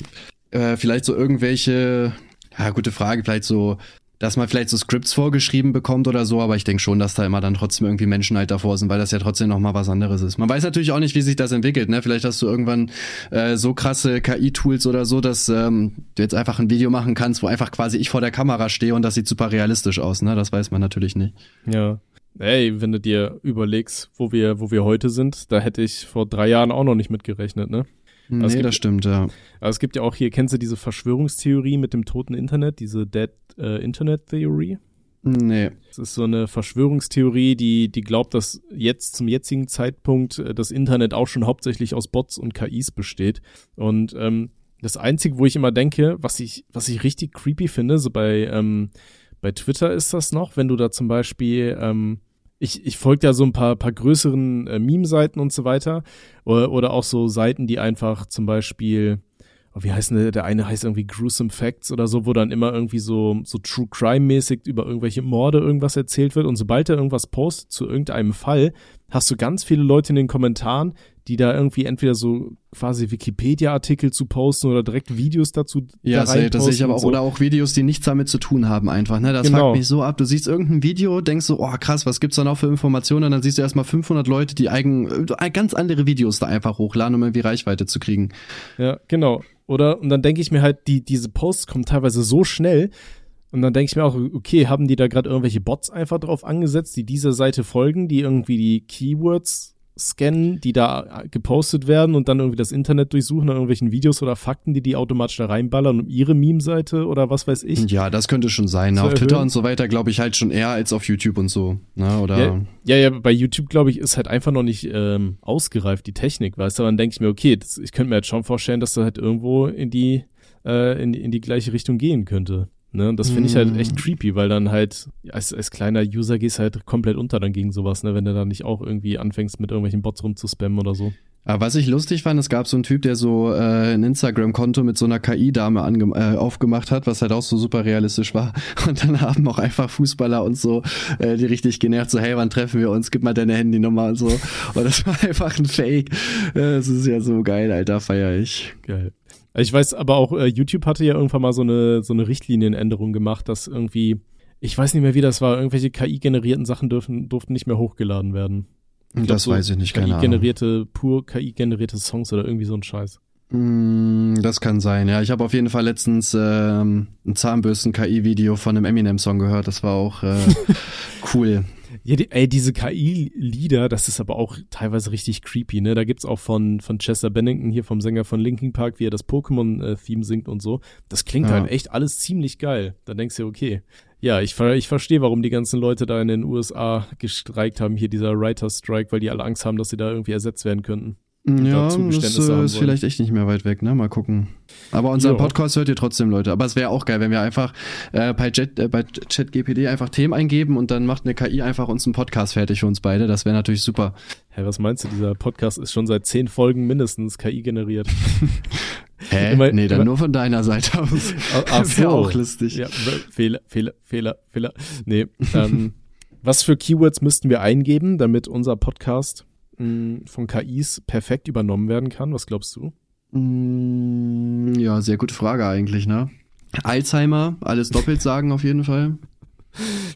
äh, vielleicht so irgendwelche, ja, gute Frage, vielleicht so, dass man vielleicht so Scripts vorgeschrieben bekommt oder so, aber ich denke schon, dass da immer dann trotzdem irgendwie Menschen halt davor sind, weil das ja trotzdem noch mal was anderes ist. Man weiß natürlich auch nicht, wie sich das entwickelt, ne? Vielleicht hast du irgendwann äh, so krasse KI-Tools oder so, dass ähm, du jetzt einfach ein Video machen kannst, wo einfach quasi ich vor der Kamera stehe und das sieht super realistisch aus, ne? Das weiß man natürlich nicht. Ja. Ey, wenn du dir überlegst, wo wir, wo wir heute sind, da hätte ich vor drei Jahren auch noch nicht mitgerechnet, ne? Nee, es gibt- das stimmt, ja. Aber es gibt ja auch hier, kennst du diese Verschwörungstheorie mit dem toten Internet, diese Dead äh, Internet Theory? Nee. Es ist so eine Verschwörungstheorie, die, die glaubt, dass jetzt zum jetzigen Zeitpunkt äh, das Internet auch schon hauptsächlich aus Bots und KIs besteht. Und ähm, das Einzige, wo ich immer denke, was ich, was ich richtig creepy finde, so bei, ähm, bei Twitter ist das noch, wenn du da zum Beispiel, ähm, ich, ich folge da so ein paar, paar größeren äh, Meme-Seiten und so weiter. Oder, oder auch so Seiten, die einfach zum Beispiel, oh, wie heißt der? Der eine heißt irgendwie Gruesome Facts oder so, wo dann immer irgendwie so, so True Crime-mäßig über irgendwelche Morde irgendwas erzählt wird. Und sobald er irgendwas postet zu irgendeinem Fall, hast du ganz viele Leute in den Kommentaren, die da irgendwie entweder so quasi Wikipedia-Artikel zu posten oder direkt Videos dazu Ja, da das sehe ich aber auch. so. Oder auch Videos, die nichts damit zu tun haben einfach. Ne? Das Genau. fuckt mich so ab. Du siehst irgendein Video, denkst so, oh krass, was gibt's da noch für Informationen? Und dann siehst du erstmal 500 Leute, die eigen, äh, ganz andere Videos da einfach hochladen, um irgendwie Reichweite zu kriegen. Ja, genau. Oder, und dann denke ich mir halt, die, diese Posts kommen teilweise so schnell. Und dann denke ich mir auch, okay, haben die da gerade irgendwelche Bots einfach drauf angesetzt, die dieser Seite folgen, die irgendwie die Keywords scannen, die da gepostet werden und dann irgendwie das Internet durchsuchen nach irgendwelchen Videos oder Fakten, die die automatisch da reinballern um ihre Meme-Seite oder was weiß ich. Ja, das könnte schon sein. Zu auf Twitter und so weiter glaube ich halt schon eher als auf YouTube und so. Ne? Oder Ja, ja, ja, bei YouTube, glaube ich, ist halt einfach noch nicht ähm, ausgereift, die Technik, weißt du? Dann denke ich mir, okay, das, ich könnte mir jetzt schon vorstellen, dass das halt irgendwo in die, äh, in, in die gleiche Richtung gehen könnte. Ne? Und das finde ich halt echt creepy, weil dann halt, als, als kleiner User gehst halt komplett unter dann gegen sowas, ne? Wenn du dann nicht auch irgendwie anfängst, mit irgendwelchen Bots rumzuspammen oder so. Aber was ich lustig fand, es gab so einen Typ, der so äh, ein Instagram-Konto mit so einer KI-Dame äh, aufgemacht hat, was halt auch so super realistisch war. Und dann haben auch einfach Fußballer und so, äh, die richtig genervt, so, hey, wann treffen wir uns? Gib mal deine Handynummer und so. Und das war einfach ein Fake. Äh, Das ist ja so geil, Alter, feier ich. Geil. Ich weiß aber auch, äh, YouTube hatte ja irgendwann mal so eine, so eine Richtlinienänderung gemacht, dass irgendwie, ich weiß nicht mehr, wie das war, irgendwelche KI-generierten Sachen dürfen, durften nicht mehr hochgeladen werden. Ich das glaub, so weiß ich nicht, keine KI-generierte, pur KI-generierte Songs oder irgendwie so ein Scheiß. Mm, das kann sein, ja. Ich habe auf jeden Fall letztens ähm, ein Zahnbürsten-KI-Video von einem Eminem-Song gehört. Das war auch äh, cool. Ja, die, ey, diese KI-Lieder, das ist aber auch teilweise richtig creepy, ne? Da gibt's auch von, von Chester Bennington hier vom Sänger von Linkin Park, wie er das Pokémon-Theme singt und so. Das klingt ja. halt echt alles ziemlich geil. Da denkst du, okay. Ja, ich, ich verstehe, warum die ganzen Leute da in den USA gestreikt haben, hier dieser Writer Strike, weil die alle Angst haben, dass sie da irgendwie ersetzt werden könnten. Ja, das äh, ist vielleicht echt nicht mehr weit weg, ne? Mal gucken. Aber unseren Podcast hört ihr trotzdem, Leute. Aber es wäre auch geil, wenn wir einfach äh, bei, Jet, äh, bei ChatGPD einfach Themen eingeben und dann macht eine KI einfach uns einen Podcast fertig für uns beide. Das wäre natürlich super. Hä, was meinst du? Dieser Podcast ist schon seit zehn Folgen mindestens KI generiert. Hä? Immer, nee, dann immer, nur von deiner Seite aus. Ach, so. auch lustig. Ja, Fehler, Fehler, Fehler, Fehler. Nee, ähm, was für Keywords müssten wir eingeben, damit unser Podcast von KIs perfekt übernommen werden kann? Was glaubst du? Mm, ja, sehr gute Frage eigentlich, ne? Alzheimer, alles doppelt sagen auf jeden Fall.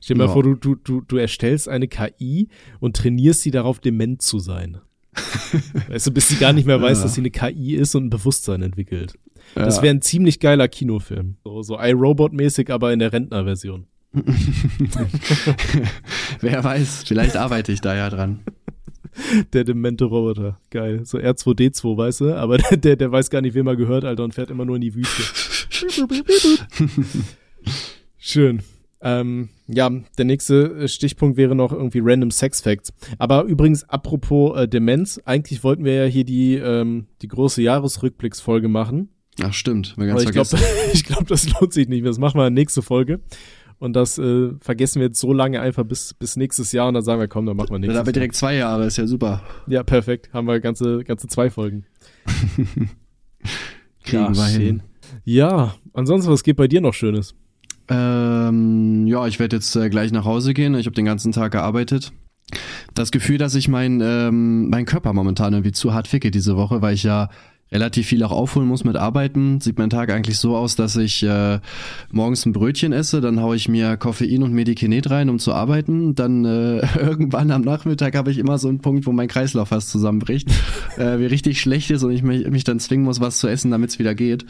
Stell dir ja. mal vor, du, du, du, du erstellst eine KI und trainierst sie darauf, dement zu sein. weißt du, bis sie gar nicht mehr weiß, ja. dass sie eine KI ist und ein Bewusstsein entwickelt. Ja. Das wäre ein ziemlich geiler Kinofilm. So, so iRobot-mäßig, aber in der Rentnerversion. Wer weiß, vielleicht arbeite ich da ja dran. der demente Roboter. Geil. So R2D2, weißt du? Aber der, der weiß gar nicht, wem er gehört, Alter, und fährt immer nur in die Wüste. Schön. Ähm, ja, der nächste Stichpunkt wäre noch irgendwie Random Sex Facts. Aber übrigens, apropos äh, Demenz, eigentlich wollten wir ja hier die, ähm, die große Jahresrückblicksfolge machen. Ach, stimmt. Wir ganz Aber ich glaube, ich glaub, das lohnt sich nicht mehr. Das machen wir in der nächsten Folge. Und das äh, vergessen wir jetzt so lange einfach bis, bis nächstes Jahr und dann sagen wir, komm, dann machen wir Jahr. Dann haben wir direkt zwei Jahre, ist ja super. Ja, perfekt. Haben wir ganze, ganze zwei Folgen. Kriegen ja, wir hin. Ja, ansonsten, was geht bei dir noch Schönes? Ähm, ja, ich werde jetzt äh, gleich nach Hause gehen. Ich habe den ganzen Tag gearbeitet. Das Gefühl, dass ich mein, ähm, mein Körper momentan irgendwie zu hart ficke diese Woche, weil ich ja relativ viel auch aufholen muss mit Arbeiten, sieht mein Tag eigentlich so aus, dass ich äh, morgens ein Brötchen esse, dann haue ich mir Koffein und Medikinet rein, um zu arbeiten. Dann äh, irgendwann am Nachmittag habe ich immer so einen Punkt, wo mein Kreislauf fast zusammenbricht, äh, wie richtig schlecht ist und ich mich, mich dann zwingen muss, was zu essen, damit es wieder geht.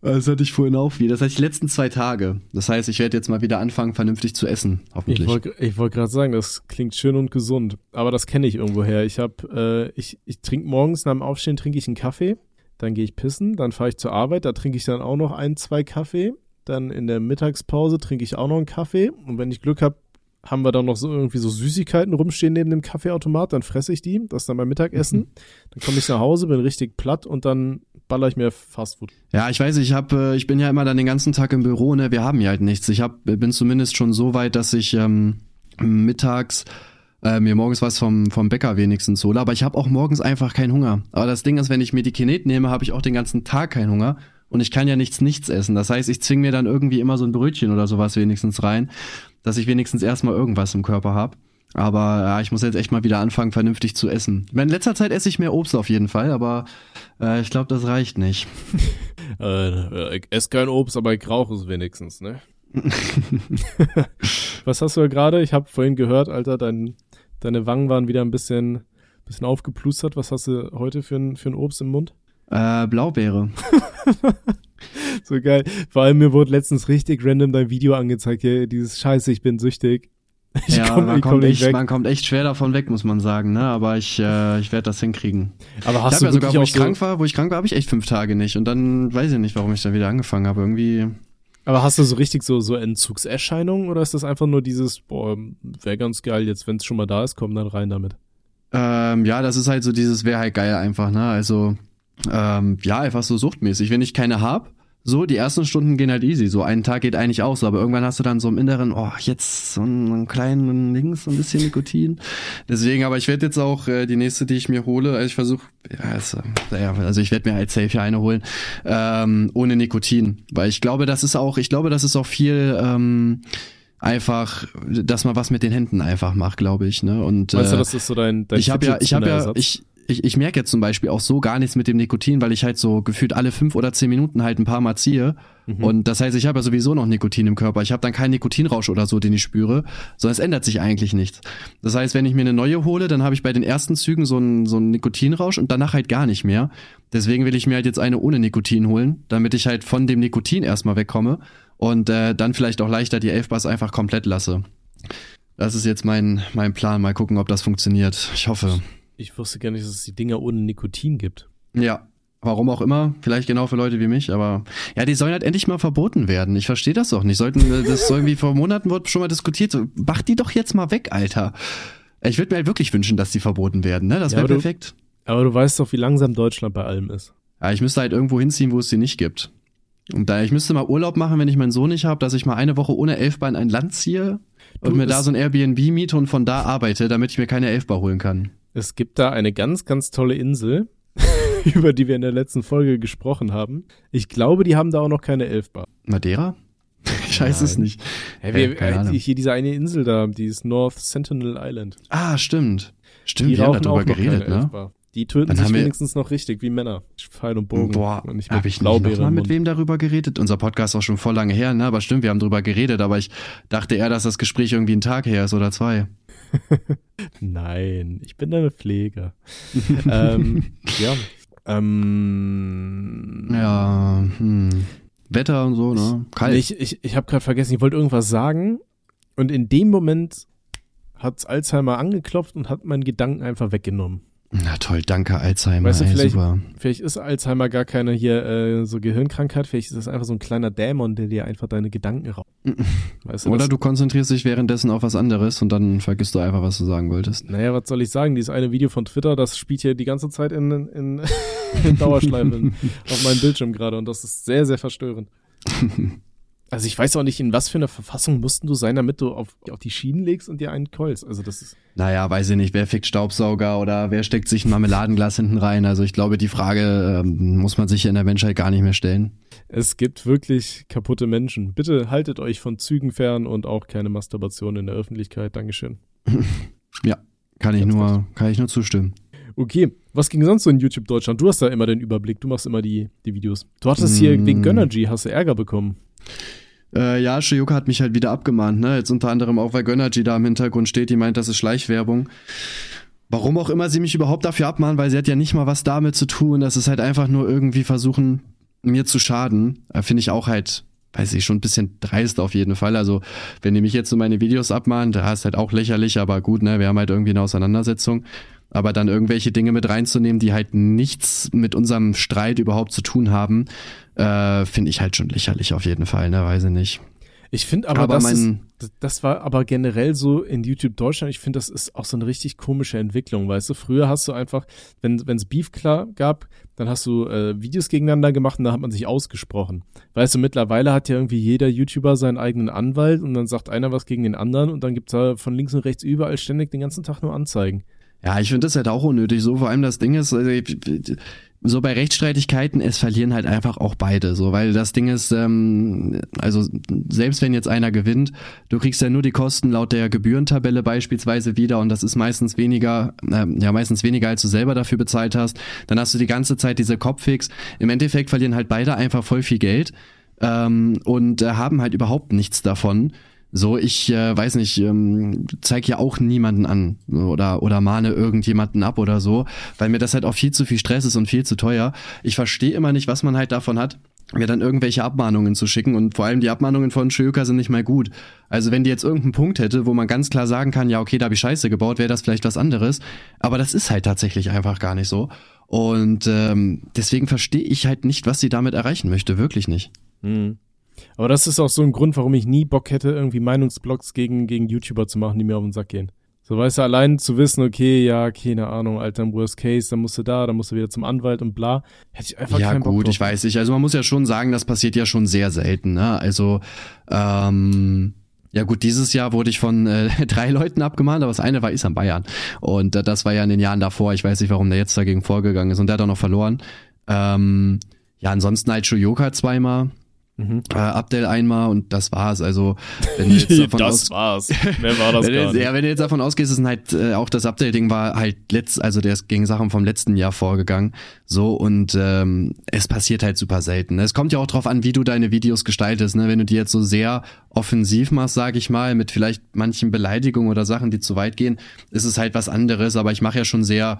Das hatte ich vorhin auch wieder. Das heißt, die letzten zwei Tage. Das heißt, ich werde jetzt mal wieder anfangen, vernünftig zu essen, hoffentlich. Ich wollte ich wollt gerade sagen, das klingt schön und gesund. Aber das kenne ich irgendwoher. Ich habe, äh, ich, ich trinke morgens nach dem Aufstehen trinke ich einen Kaffee dann gehe ich pissen, dann fahre ich zur Arbeit, da trinke ich dann auch noch ein, zwei Kaffee. Dann in der Mittagspause trinke ich auch noch einen Kaffee. Und wenn ich Glück habe, haben wir dann noch so irgendwie so Süßigkeiten rumstehen neben dem Kaffeeautomat, dann fresse ich die, das ist dann mein Mittagessen. Mhm. Dann komme ich nach Hause, bin richtig platt und dann baller ich mir Fastfood. Ja, ich weiß, ich habe, äh, ich bin ja immer dann den ganzen Tag im Büro, ne, wir haben ja halt nichts. Ich hab, bin zumindest schon so weit, dass ich ähm, mittags äh, mir morgens was vom, vom Bäcker wenigstens hole. Aber ich habe auch morgens einfach keinen Hunger. Aber das Ding ist, wenn ich Medikinet nehme, habe ich auch den ganzen Tag keinen Hunger. Und ich kann ja nichts, nichts essen. Das heißt, ich zwinge mir dann irgendwie immer so ein Brötchen oder sowas wenigstens rein, dass ich wenigstens erstmal irgendwas im Körper habe. Aber ja, ich muss jetzt echt mal wieder anfangen, vernünftig zu essen. In letzter Zeit esse ich mehr Obst auf jeden Fall, aber äh, ich glaube, das reicht nicht. äh, ich esse kein Obst, aber ich rauche es wenigstens, ne? Was hast du ja gerade? Ich habe vorhin gehört, Alter, dein, Deine Wangen waren wieder ein bisschen, bisschen aufgeplustert. Was hast du heute für ein, für ein Obst im Mund? Äh, Blaubeere. so geil. Vor allem mir wurde letztens richtig random dein Video angezeigt, hier, dieses Scheiße, ich bin süchtig. Ich ja, komm, man, kommt komm echt, man kommt echt schwer davon weg, muss man sagen, ne? Aber ich, äh, ich werde das hinkriegen. Aber hast ich du ja sogar, wo ich so krank war, wo ich krank war, habe ich echt fünf Tage nicht. Und dann weiß ich nicht, warum ich da wieder angefangen habe. Irgendwie aber hast du so richtig so, so Entzugserscheinungen oder ist das einfach nur dieses, boah, wäre ganz geil, jetzt wenn es schon mal da ist, komm dann rein damit? Ähm, ja, das ist halt so dieses, wäre halt geil einfach, ne? Also, ähm, ja, einfach so suchtmäßig. Wenn ich keine hab, so, die ersten Stunden gehen halt easy. So, einen Tag geht eigentlich auch so, aber irgendwann hast du dann so im Inneren, oh, jetzt so einen kleinen Links, so ein bisschen Nikotin. Deswegen, aber ich werde jetzt auch äh, die nächste, die ich mir hole, also ich versuche, ja, also, also ich werde mir halt safe eine holen, ähm, ohne Nikotin. Weil ich glaube, das ist auch, ich glaube, das ist auch viel, ähm, einfach, dass man was mit den Händen einfach macht, glaube ich. Ne? Und weißt du, das ist so dein, dein ich habe ja, ich habe ja, ich ich, ich merke jetzt zum Beispiel auch so gar nichts mit dem Nikotin, weil ich halt so gefühlt alle fünf oder zehn Minuten halt ein paar Mal ziehe. Mhm. Und das heißt, ich habe ja sowieso noch Nikotin im Körper. Ich habe dann keinen Nikotinrausch oder so, den ich spüre, sondern es ändert sich eigentlich nichts. Das heißt, wenn ich mir eine neue hole, dann habe ich bei den ersten Zügen so einen, so einen Nikotinrausch und danach halt gar nicht mehr. Deswegen will ich mir halt jetzt eine ohne Nikotin holen, damit ich halt von dem Nikotin erstmal wegkomme und äh, dann vielleicht auch leichter die Elfbars einfach komplett lasse. Das ist jetzt mein, mein Plan. Mal gucken, ob das funktioniert. Ich hoffe. Ich wusste gar nicht, dass es die Dinger ohne Nikotin gibt. Ja. Warum auch immer, vielleicht genau für Leute wie mich, aber ja, die sollen halt endlich mal verboten werden. Ich verstehe das doch nicht. Sollten das irgendwie vor Monaten wurde schon mal diskutiert. So, mach die doch jetzt mal weg, Alter. Ich würde mir halt wirklich wünschen, dass die verboten werden, ne? Das ja, wäre perfekt. aber du weißt doch, wie langsam Deutschland bei allem ist. Ja, ich müsste halt irgendwo hinziehen, wo es sie nicht gibt. Und da ich müsste mal Urlaub machen, wenn ich meinen Sohn nicht habe, dass ich mal eine Woche ohne Elfbar in ein Land ziehe und du, mir da so ein Airbnb miete und von da arbeite, damit ich mir keine Elfbar holen kann. Es gibt da eine ganz, ganz tolle Insel, über die wir in der letzten Folge gesprochen haben. Ich glaube, die haben da auch noch keine Elfbar. Madeira? Ich weiß Nein. es nicht. Hey, wir, hey, hier diese eine Insel da, die ist North Sentinel Island. Ah, stimmt. Stimmt, die wir haben darüber geredet, ne? Elfbar. Die töten Dann sich wenigstens noch richtig, wie Männer. Pfeil und Bogen. Boah, habe ich nicht noch mal mit wem darüber geredet? Unser Podcast ist auch schon voll lange her, ne? Aber stimmt, wir haben darüber geredet, aber ich dachte eher, dass das Gespräch irgendwie einen Tag her ist oder zwei. Nein, ich bin deine Pfleger. ähm, ja. Ähm, ja, hm. Wetter und so, ne? Kalt. Ich, ich, ich habe gerade vergessen, ich wollte irgendwas sagen und in dem Moment hat's Alzheimer angeklopft und hat meinen Gedanken einfach weggenommen. Na toll, danke Alzheimer. Weißt du, vielleicht, super. vielleicht ist Alzheimer gar keine hier äh, so Gehirnkrankheit, vielleicht ist das einfach so ein kleiner Dämon, der dir einfach deine Gedanken raubt. Weißt du, Oder du konzentrierst dich währenddessen auf was anderes und dann vergisst du einfach, was du sagen wolltest. Naja, was soll ich sagen? Dieses eine Video von Twitter, das spielt hier die ganze Zeit in, in, in Dauerschleife auf meinem Bildschirm gerade und das ist sehr, sehr verstörend. Also ich weiß auch nicht, in was für einer Verfassung mussten du sein, damit du auf, auf die Schienen legst und dir einen keulst. Also das ist. Naja, weiß ich nicht, wer fickt Staubsauger oder wer steckt sich ein Marmeladenglas hinten rein. Also ich glaube, die Frage ähm, muss man sich in der Menschheit gar nicht mehr stellen. Es gibt wirklich kaputte Menschen. Bitte haltet euch von Zügen fern und auch keine Masturbation in der Öffentlichkeit. Dankeschön. ja, kann ich nur, kann ich nur zustimmen. Okay, was ging sonst so in YouTube Deutschland? Du hast da immer den Überblick, du machst immer die, die Videos. Du hattest mm. hier wegen Gönnergy, hast du Ärger bekommen. Äh, ja, Shiyoka hat mich halt wieder abgemahnt, ne? Jetzt unter anderem auch, weil Gönnergy da im Hintergrund steht, die meint, das ist Schleichwerbung. Warum auch immer sie mich überhaupt dafür abmahnen, weil sie hat ja nicht mal was damit zu tun. Das ist halt einfach nur irgendwie versuchen, mir zu schaden. Äh, Finde ich auch halt, weiß ich, schon ein bisschen dreist auf jeden Fall. Also, wenn die mich jetzt so meine Videos abmahnen, da ist halt auch lächerlich, aber gut, ne? Wir haben halt irgendwie eine Auseinandersetzung. Aber dann irgendwelche Dinge mit reinzunehmen, die halt nichts mit unserem Streit überhaupt zu tun haben, äh, finde ich halt schon lächerlich auf jeden Fall, ne, weiß ich nicht. Ich finde aber, aber das, ist, das war aber generell so in YouTube Deutschland, ich finde, das ist auch so eine richtig komische Entwicklung, weißt du? Früher hast du einfach, wenn es Beef klar gab, dann hast du äh, Videos gegeneinander gemacht und da hat man sich ausgesprochen. Weißt du, mittlerweile hat ja irgendwie jeder YouTuber seinen eigenen Anwalt und dann sagt einer was gegen den anderen und dann gibt's da von links und rechts überall ständig den ganzen Tag nur Anzeigen. Ja, ich finde das halt auch unnötig. So vor allem das Ding ist, also, so bei Rechtsstreitigkeiten, es verlieren halt einfach auch beide. So, weil das Ding ist, ähm, also selbst wenn jetzt einer gewinnt, du kriegst ja nur die Kosten laut der Gebührentabelle beispielsweise wieder und das ist meistens weniger, äh, ja meistens weniger, als du selber dafür bezahlt hast. Dann hast du die ganze Zeit diese Kopffix. Im Endeffekt verlieren halt beide einfach voll viel Geld ähm, und äh, haben halt überhaupt nichts davon. So, ich äh, weiß nicht, ähm, zeig ja auch niemanden an oder oder mahne irgendjemanden ab oder so, weil mir das halt auch viel zu viel Stress ist und viel zu teuer. Ich verstehe immer nicht, was man halt davon hat, mir dann irgendwelche Abmahnungen zu schicken und vor allem die Abmahnungen von Schöker sind nicht mal gut. Also wenn die jetzt irgendeinen Punkt hätte, wo man ganz klar sagen kann, ja okay, da habe ich Scheiße gebaut, wäre das vielleicht was anderes, aber das ist halt tatsächlich einfach gar nicht so. Und ähm, deswegen verstehe ich halt nicht, was sie damit erreichen möchte, wirklich nicht. Mhm. Aber das ist auch so ein Grund, warum ich nie Bock hätte, irgendwie Meinungsblogs gegen, gegen YouTuber zu machen, die mir auf den Sack gehen. So, weißt du, allein zu wissen, okay, ja, keine Ahnung, Alter, im Worst Case, dann musst du da, dann musst du wieder zum Anwalt und bla, hätte ich einfach ja, keinen Bock Ja gut, ich weiß nicht. Also man muss ja schon sagen, das passiert ja schon sehr selten, ne? Also, ähm, ja gut, dieses Jahr wurde ich von äh, drei Leuten abgemahnt, aber das eine war Isam Bayern. Und äh, das war ja in den Jahren davor. Ich weiß nicht, warum der jetzt dagegen vorgegangen ist. Und der hat auch noch verloren. Ähm, ja, ansonsten halt Shuyoka zweimal. Mhm. Äh, Abdel einmal und das war's. Also wenn du jetzt davon das war's. Wer war das wenn gar jetzt, Ja, wenn du jetzt davon ausgehst, ist halt äh, auch das Updating war halt letzt, also der ist gegen Sachen vom letzten Jahr vorgegangen. So und ähm, es passiert halt super selten. Es kommt ja auch drauf an, wie du deine Videos gestaltest. Ne? Wenn du die jetzt so sehr offensiv machst, sage ich mal, mit vielleicht manchen Beleidigungen oder Sachen, die zu weit gehen, ist es halt was anderes. Aber ich mache ja schon sehr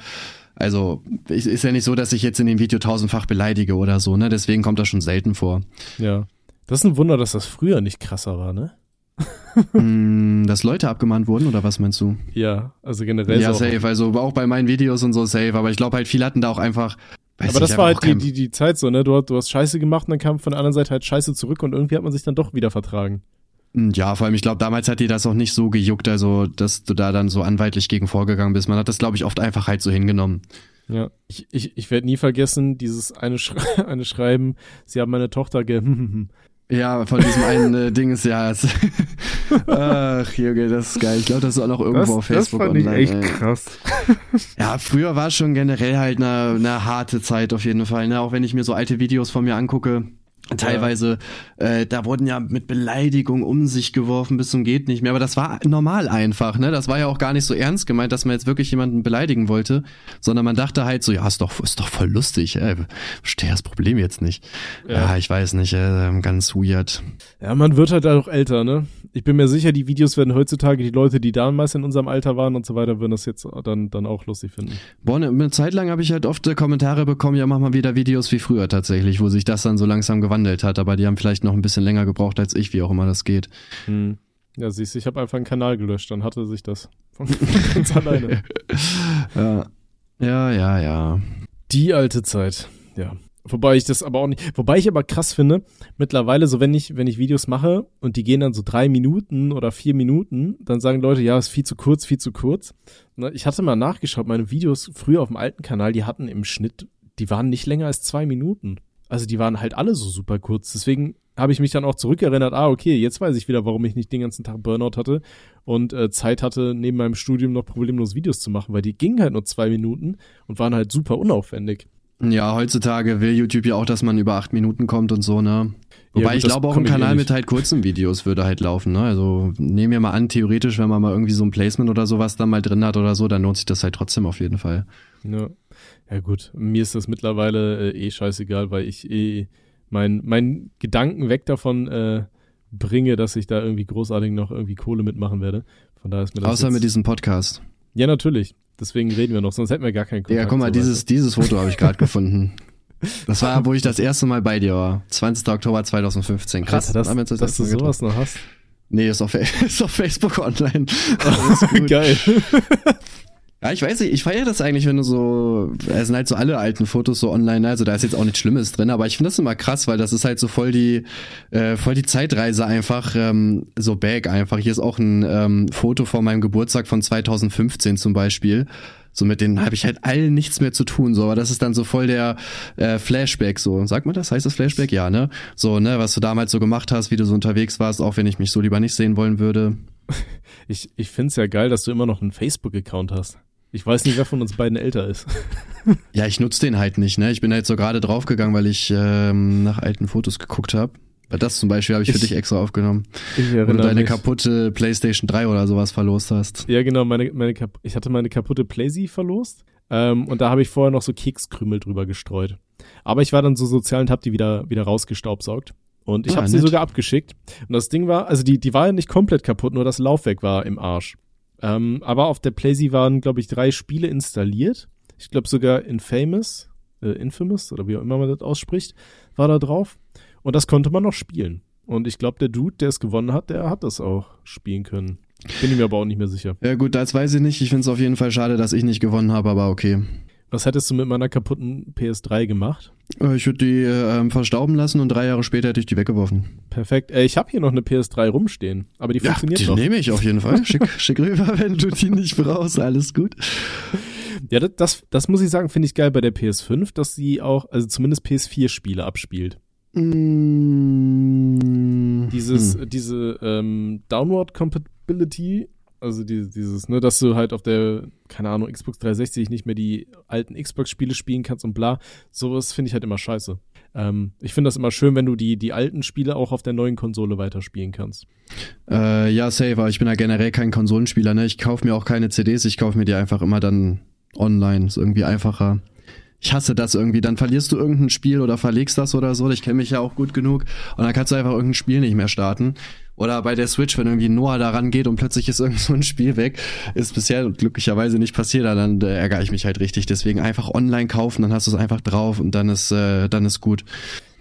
also ist ja nicht so, dass ich jetzt in dem Video tausendfach beleidige oder so, ne? Deswegen kommt das schon selten vor. Ja. Das ist ein Wunder, dass das früher nicht krasser war, ne? Mm, dass Leute abgemahnt wurden oder was meinst du? Ja, also generell. Ja, safe. Also auch bei meinen Videos und so safe. Aber ich glaube halt, viele hatten da auch einfach. aber das war halt die, die, die Zeit so, ne? Du, du hast Scheiße gemacht und dann kam von der anderen Seite halt Scheiße zurück und irgendwie hat man sich dann doch wieder vertragen. Mm, ja, vor allem, ich glaube, damals hat dir das auch nicht so gejuckt, also dass du da dann so anwaltlich gegen vorgegangen bist. Man hat das, glaube ich, oft einfach halt so hingenommen. Ja, ich, ich, ich werde nie vergessen, dieses eine, Schre eine Schreiben, sie haben meine Tochter ge Ja, von diesem einen äh, Ding ist ja. Ach, Junge, das ist geil. Ich glaube, das ist auch noch irgendwo das, auf Facebook das fand online. Ich echt ey. krass. Ja, früher war es schon generell halt eine, eine harte Zeit auf jeden Fall. Ne? Auch wenn ich mir so alte Videos von mir angucke. Teilweise, ja. äh, da wurden ja mit Beleidigung um sich geworfen bis zum geht nicht mehr. Aber das war normal einfach, ne? Das war ja auch gar nicht so ernst gemeint, dass man jetzt wirklich jemanden beleidigen wollte, sondern man dachte halt so, ja, ist doch, ist doch voll lustig. Ey. Verstehe das Problem jetzt nicht. Ja, ja ich weiß nicht, äh, ganz weird. Ja, man wird halt auch älter, ne? Ich bin mir sicher, die Videos werden heutzutage die Leute, die damals in unserem Alter waren und so weiter, würden das jetzt dann, dann auch lustig finden. Boah, ne, eine Zeit lang habe ich halt oft äh, Kommentare bekommen, ja, mach mal wieder Videos wie früher tatsächlich, wo sich das dann so langsam gewandelt hat, aber die haben vielleicht noch ein bisschen länger gebraucht als ich, wie auch immer das geht. Hm. Ja, siehst du, ich habe einfach einen Kanal gelöscht, dann hatte sich das von ganz alleine. ja. Ja, ja, ja. Die alte Zeit, ja. Wobei ich das aber auch nicht, wobei ich aber krass finde, mittlerweile so, wenn ich, wenn ich Videos mache und die gehen dann so drei Minuten oder vier Minuten, dann sagen Leute, ja, ist viel zu kurz, viel zu kurz. Ne, ich hatte mal nachgeschaut, meine Videos früher auf dem alten Kanal, die hatten im Schnitt, die waren nicht länger als zwei Minuten. Also die waren halt alle so super kurz. Deswegen habe ich mich dann auch zurückerinnert, ah, okay, jetzt weiß ich wieder, warum ich nicht den ganzen Tag Burnout hatte und äh, Zeit hatte, neben meinem Studium noch problemlos Videos zu machen, weil die gingen halt nur zwei Minuten und waren halt super unaufwendig. Ja, heutzutage will YouTube ja auch, dass man über acht Minuten kommt und so, ne? Wobei ja, gut, ich glaube auch ein Kanal eh mit halt kurzen Videos würde halt laufen, ne? Also nehmen wir mal an, theoretisch, wenn man mal irgendwie so ein Placement oder sowas da mal drin hat oder so, dann lohnt sich das halt trotzdem auf jeden Fall. Ja, ja gut, mir ist das mittlerweile äh, eh scheißegal, weil ich eh mein, mein Gedanken weg davon äh, bringe, dass ich da irgendwie großartig noch irgendwie Kohle mitmachen werde. Von daher ist mir das Außer mit diesem Podcast. Ja, natürlich. Deswegen reden wir noch, sonst hätten wir gar keinen Kontakt. Ja, guck mal, dieses, dieses Foto habe ich gerade gefunden. Das war, wo ich das erste Mal bei dir war. 20. Oktober 2015. Krass, Alter, das, das dass du sowas noch hast. Nee, ist auf, ist auf Facebook online. Geil. Ja, ich weiß nicht, ich feiere das eigentlich, wenn du so, es sind halt so alle alten Fotos so online, ne? also da ist jetzt auch nichts Schlimmes drin, aber ich finde das immer krass, weil das ist halt so voll die, äh, voll die Zeitreise einfach, ähm, so back einfach. Hier ist auch ein ähm, Foto von meinem Geburtstag von 2015 zum Beispiel. So mit denen habe ich halt allen nichts mehr zu tun, so, aber das ist dann so voll der äh, Flashback, so. Sagt man das? Heißt das Flashback? Ja, ne? So, ne, was du damals so gemacht hast, wie du so unterwegs warst, auch wenn ich mich so lieber nicht sehen wollen würde. Ich, ich find's ja geil, dass du immer noch einen Facebook-Account hast. Ich weiß nicht, wer von uns beiden älter ist. ja, ich nutze den halt nicht, ne? Ich bin halt so gerade draufgegangen, weil ich ähm, nach alten Fotos geguckt habe. Das zum Beispiel habe ich, ich, für dich extra aufgenommen. Ich erinnere Wo du deine mich. kaputte PlayStation 3 oder sowas verlost hast. Ja, genau, meine, meine ich hatte meine kaputte PlayStation verlost. Ähm, und da habe ich vorher noch so Kekskrümel drüber gestreut. Aber ich war dann so sozial und habe die wieder, wieder rausgestaubsaugt. Und ich ah, habe sie sogar abgeschickt. Und das Ding war, also die, die war ja nicht komplett kaputt, nur das Laufwerk war im Arsch. Ähm, aber auf der PlayStation waren, glaube ich, drei Spiele installiert. Ich glaube sogar Infamous, äh, Infamous oder wie auch immer man das ausspricht, war da drauf. Und das konnte man noch spielen. Und ich glaube, der Dude, der es gewonnen hat, der hat das auch spielen können. Bin ich mir aber auch nicht mehr sicher. Ja gut, das weiß ich nicht. Ich finde es auf jeden Fall schade, dass ich nicht gewonnen habe, aber okay. Was hättest du mit meiner kaputten PS3 gemacht? Äh, ich würde die äh, verstauben lassen und drei Jahre später hätte ich die weggeworfen. Perfekt. Äh, ich habe hier noch eine PS3 rumstehen, aber die funktioniert ja, die noch. Die nehme ich auf jeden Fall. Schick, schick rüber, wenn du die nicht brauchst. Alles gut. Ja, das, das, das muss ich sagen, finde ich geil bei der PS5, dass sie auch, also zumindest PS4-Spiele abspielt. Mm. Dieses, hm. diese ähm, Downward Compatibility also die, dieses, ne, dass du halt auf der, keine Ahnung, Xbox 360 nicht mehr die alten Xbox-Spiele spielen kannst und bla. Sowas finde ich halt immer scheiße. Ähm, ich finde das immer schön, wenn du die, die alten Spiele auch auf der neuen Konsole weiterspielen kannst. Äh, ja, safe, aber ich bin ja generell kein Konsolenspieler, ne? Ich kaufe mir auch keine CDs, ich kaufe mir die einfach immer dann online. Ist irgendwie einfacher. Ich hasse das irgendwie. Dann verlierst du irgendein Spiel oder verlegst das oder so. Ich kenne mich ja auch gut genug. Und dann kannst du einfach irgendein Spiel nicht mehr starten. Oder bei der Switch, wenn irgendwie Noah da rangeht und plötzlich ist irgend so ein Spiel weg, ist bisher glücklicherweise nicht passiert, dann äh, ärgere ich mich halt richtig. Deswegen einfach online kaufen, dann hast du es einfach drauf und dann ist, äh, dann ist gut.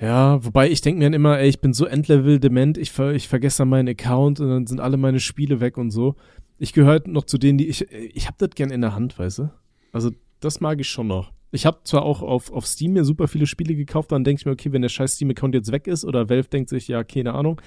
Ja, wobei ich denke mir dann immer, ey, ich bin so Endlevel dement, ich, ver ich vergesse dann meinen Account und dann sind alle meine Spiele weg und so. Ich gehöre noch zu denen, die ich, ich hab das gern in der Hand, weißt du? Also das mag ich schon noch. Ich habe zwar auch auf, auf Steam mir super viele Spiele gekauft, dann denke ich mir, okay, wenn der scheiß Steam-Account jetzt weg ist oder Valve denkt sich, ja, keine Ahnung,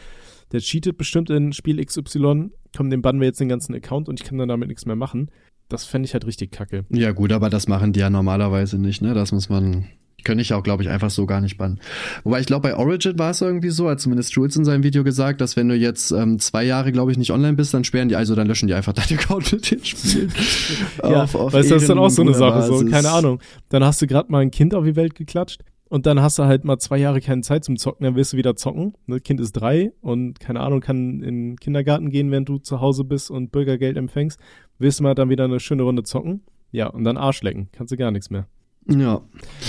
der cheatet bestimmt in Spiel XY, komm, dem bannen wir jetzt den ganzen Account und ich kann dann damit nichts mehr machen. Das fände ich halt richtig kacke. Ja, gut, aber das machen die ja normalerweise nicht, ne? Das muss man könnte ich auch, glaube ich, einfach so gar nicht bannen. Wobei ich glaube, bei Origin war es irgendwie so, hat zumindest Jules in seinem Video gesagt, dass wenn du jetzt ähm, zwei Jahre, glaube ich, nicht online bist, dann sperren die, also dann löschen die einfach deinen Account mit den Spielen. ja, auf, auf weißt du, das ist dann auch so eine Sache, Basis. so, keine Ahnung. Dann hast du gerade mal ein Kind auf die Welt geklatscht und dann hast du halt mal zwei Jahre keine Zeit zum Zocken, dann wirst du wieder zocken. Das Kind ist drei und keine Ahnung, kann in den Kindergarten gehen, während du zu Hause bist und Bürgergeld empfängst. Willst du mal dann wieder eine schöne Runde zocken? Ja, und dann Arsch lecken. Kannst du gar nichts mehr. Ja.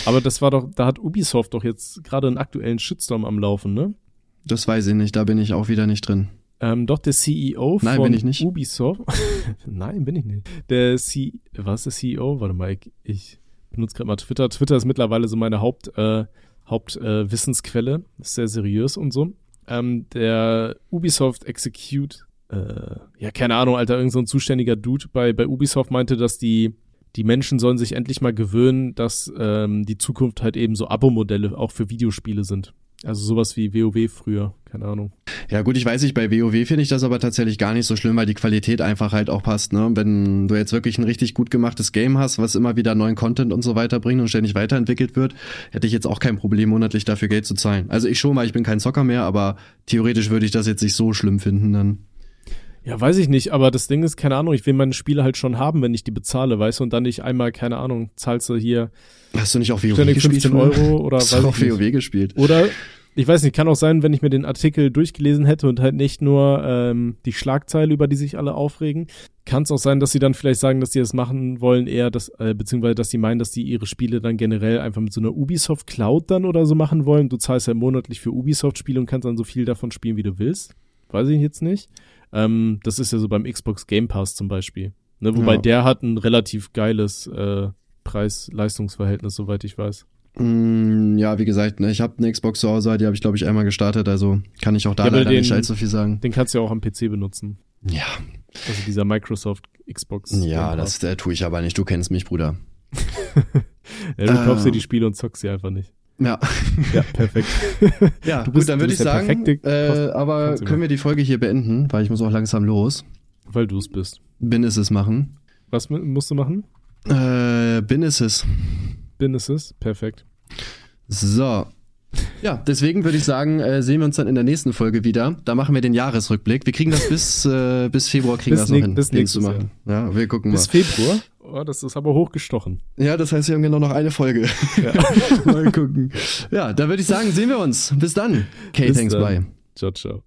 Aber das war doch, da hat Ubisoft doch jetzt gerade einen aktuellen Shitstorm am Laufen, ne? Das weiß ich nicht, da bin ich auch wieder nicht drin. Ähm, doch, der CEO Nein, von bin ich nicht. Ubisoft. Nein, bin ich nicht. Der C was ist der CEO? Warte mal, ich, ich benutze gerade mal Twitter. Twitter ist mittlerweile so meine Haupt, äh, Hauptwissensquelle. Äh, ist sehr seriös und so. Ähm, der Ubisoft Execute, äh, ja, keine Ahnung, Alter, irgend so ein zuständiger Dude bei, bei Ubisoft meinte, dass die die Menschen sollen sich endlich mal gewöhnen, dass ähm, die Zukunft halt eben so Abo-Modelle auch für Videospiele sind. Also sowas wie WoW früher, keine Ahnung. Ja gut, ich weiß nicht, bei WoW finde ich das aber tatsächlich gar nicht so schlimm, weil die Qualität einfach halt auch passt. Ne? Wenn du jetzt wirklich ein richtig gut gemachtes Game hast, was immer wieder neuen Content und so weiter bringt und ständig weiterentwickelt wird, hätte ich jetzt auch kein Problem, monatlich dafür Geld zu zahlen. Also ich schon mal, ich bin kein Zocker mehr, aber theoretisch würde ich das jetzt nicht so schlimm finden dann. Ja, weiß ich nicht, aber das Ding ist, keine Ahnung, ich will meine Spiele halt schon haben, wenn ich die bezahle, weißt du, und dann nicht einmal, keine Ahnung, zahlst du hier. Hast du nicht auch WoW gespielt? 15 Euro oder Hast weiß du auch WoW nicht. gespielt? Oder, ich weiß nicht, kann auch sein, wenn ich mir den Artikel durchgelesen hätte und halt nicht nur ähm, die Schlagzeile, über die sich alle aufregen, kann es auch sein, dass sie dann vielleicht sagen, dass sie das machen wollen, eher das, äh, beziehungsweise dass sie meinen, dass sie ihre Spiele dann generell einfach mit so einer Ubisoft Cloud dann oder so machen wollen. Du zahlst ja monatlich für Ubisoft-Spiele und kannst dann so viel davon spielen, wie du willst. Weiß ich jetzt nicht. Ähm, das ist ja so beim Xbox Game Pass zum Beispiel. Ne, wobei ja. der hat ein relativ geiles äh, Preis-Leistungsverhältnis, soweit ich weiß. Mm, ja, wie gesagt, ne, ich habe eine Xbox zu Hause, die habe ich glaube ich einmal gestartet, also kann ich auch da ja, leider den, nicht allzu viel sagen. Den kannst du ja auch am PC benutzen. Ja. Also dieser Microsoft Xbox. Ja, das äh, tue ich aber nicht. Du kennst mich, Bruder. ja, du kaufst dir die Spiele und zockst sie einfach nicht. Ja. Ja, perfekt. ja, du bist, gut, dann würde ich sagen, äh, aber können wir die Folge hier beenden, weil ich muss auch langsam los. Weil du es bist. Bin ist es machen. Was musst du machen? Äh, bin ist es. Bin ist es, perfekt. So. Ja, deswegen würde ich sagen, äh, sehen wir uns dann in der nächsten Folge wieder. Da machen wir den Jahresrückblick. Wir kriegen das bis, äh, bis Februar kriegen bis wir das noch hin, bis zu machen. Ja, wir gucken bis mal. Bis Februar? Oh, das ist aber hochgestochen. Ja, das heißt, wir haben genau noch eine Folge. Ja. Mal gucken. Ja, da würde ich sagen, sehen wir uns. Bis dann. Okay, Bis thanks, dann. bye. Ciao, ciao.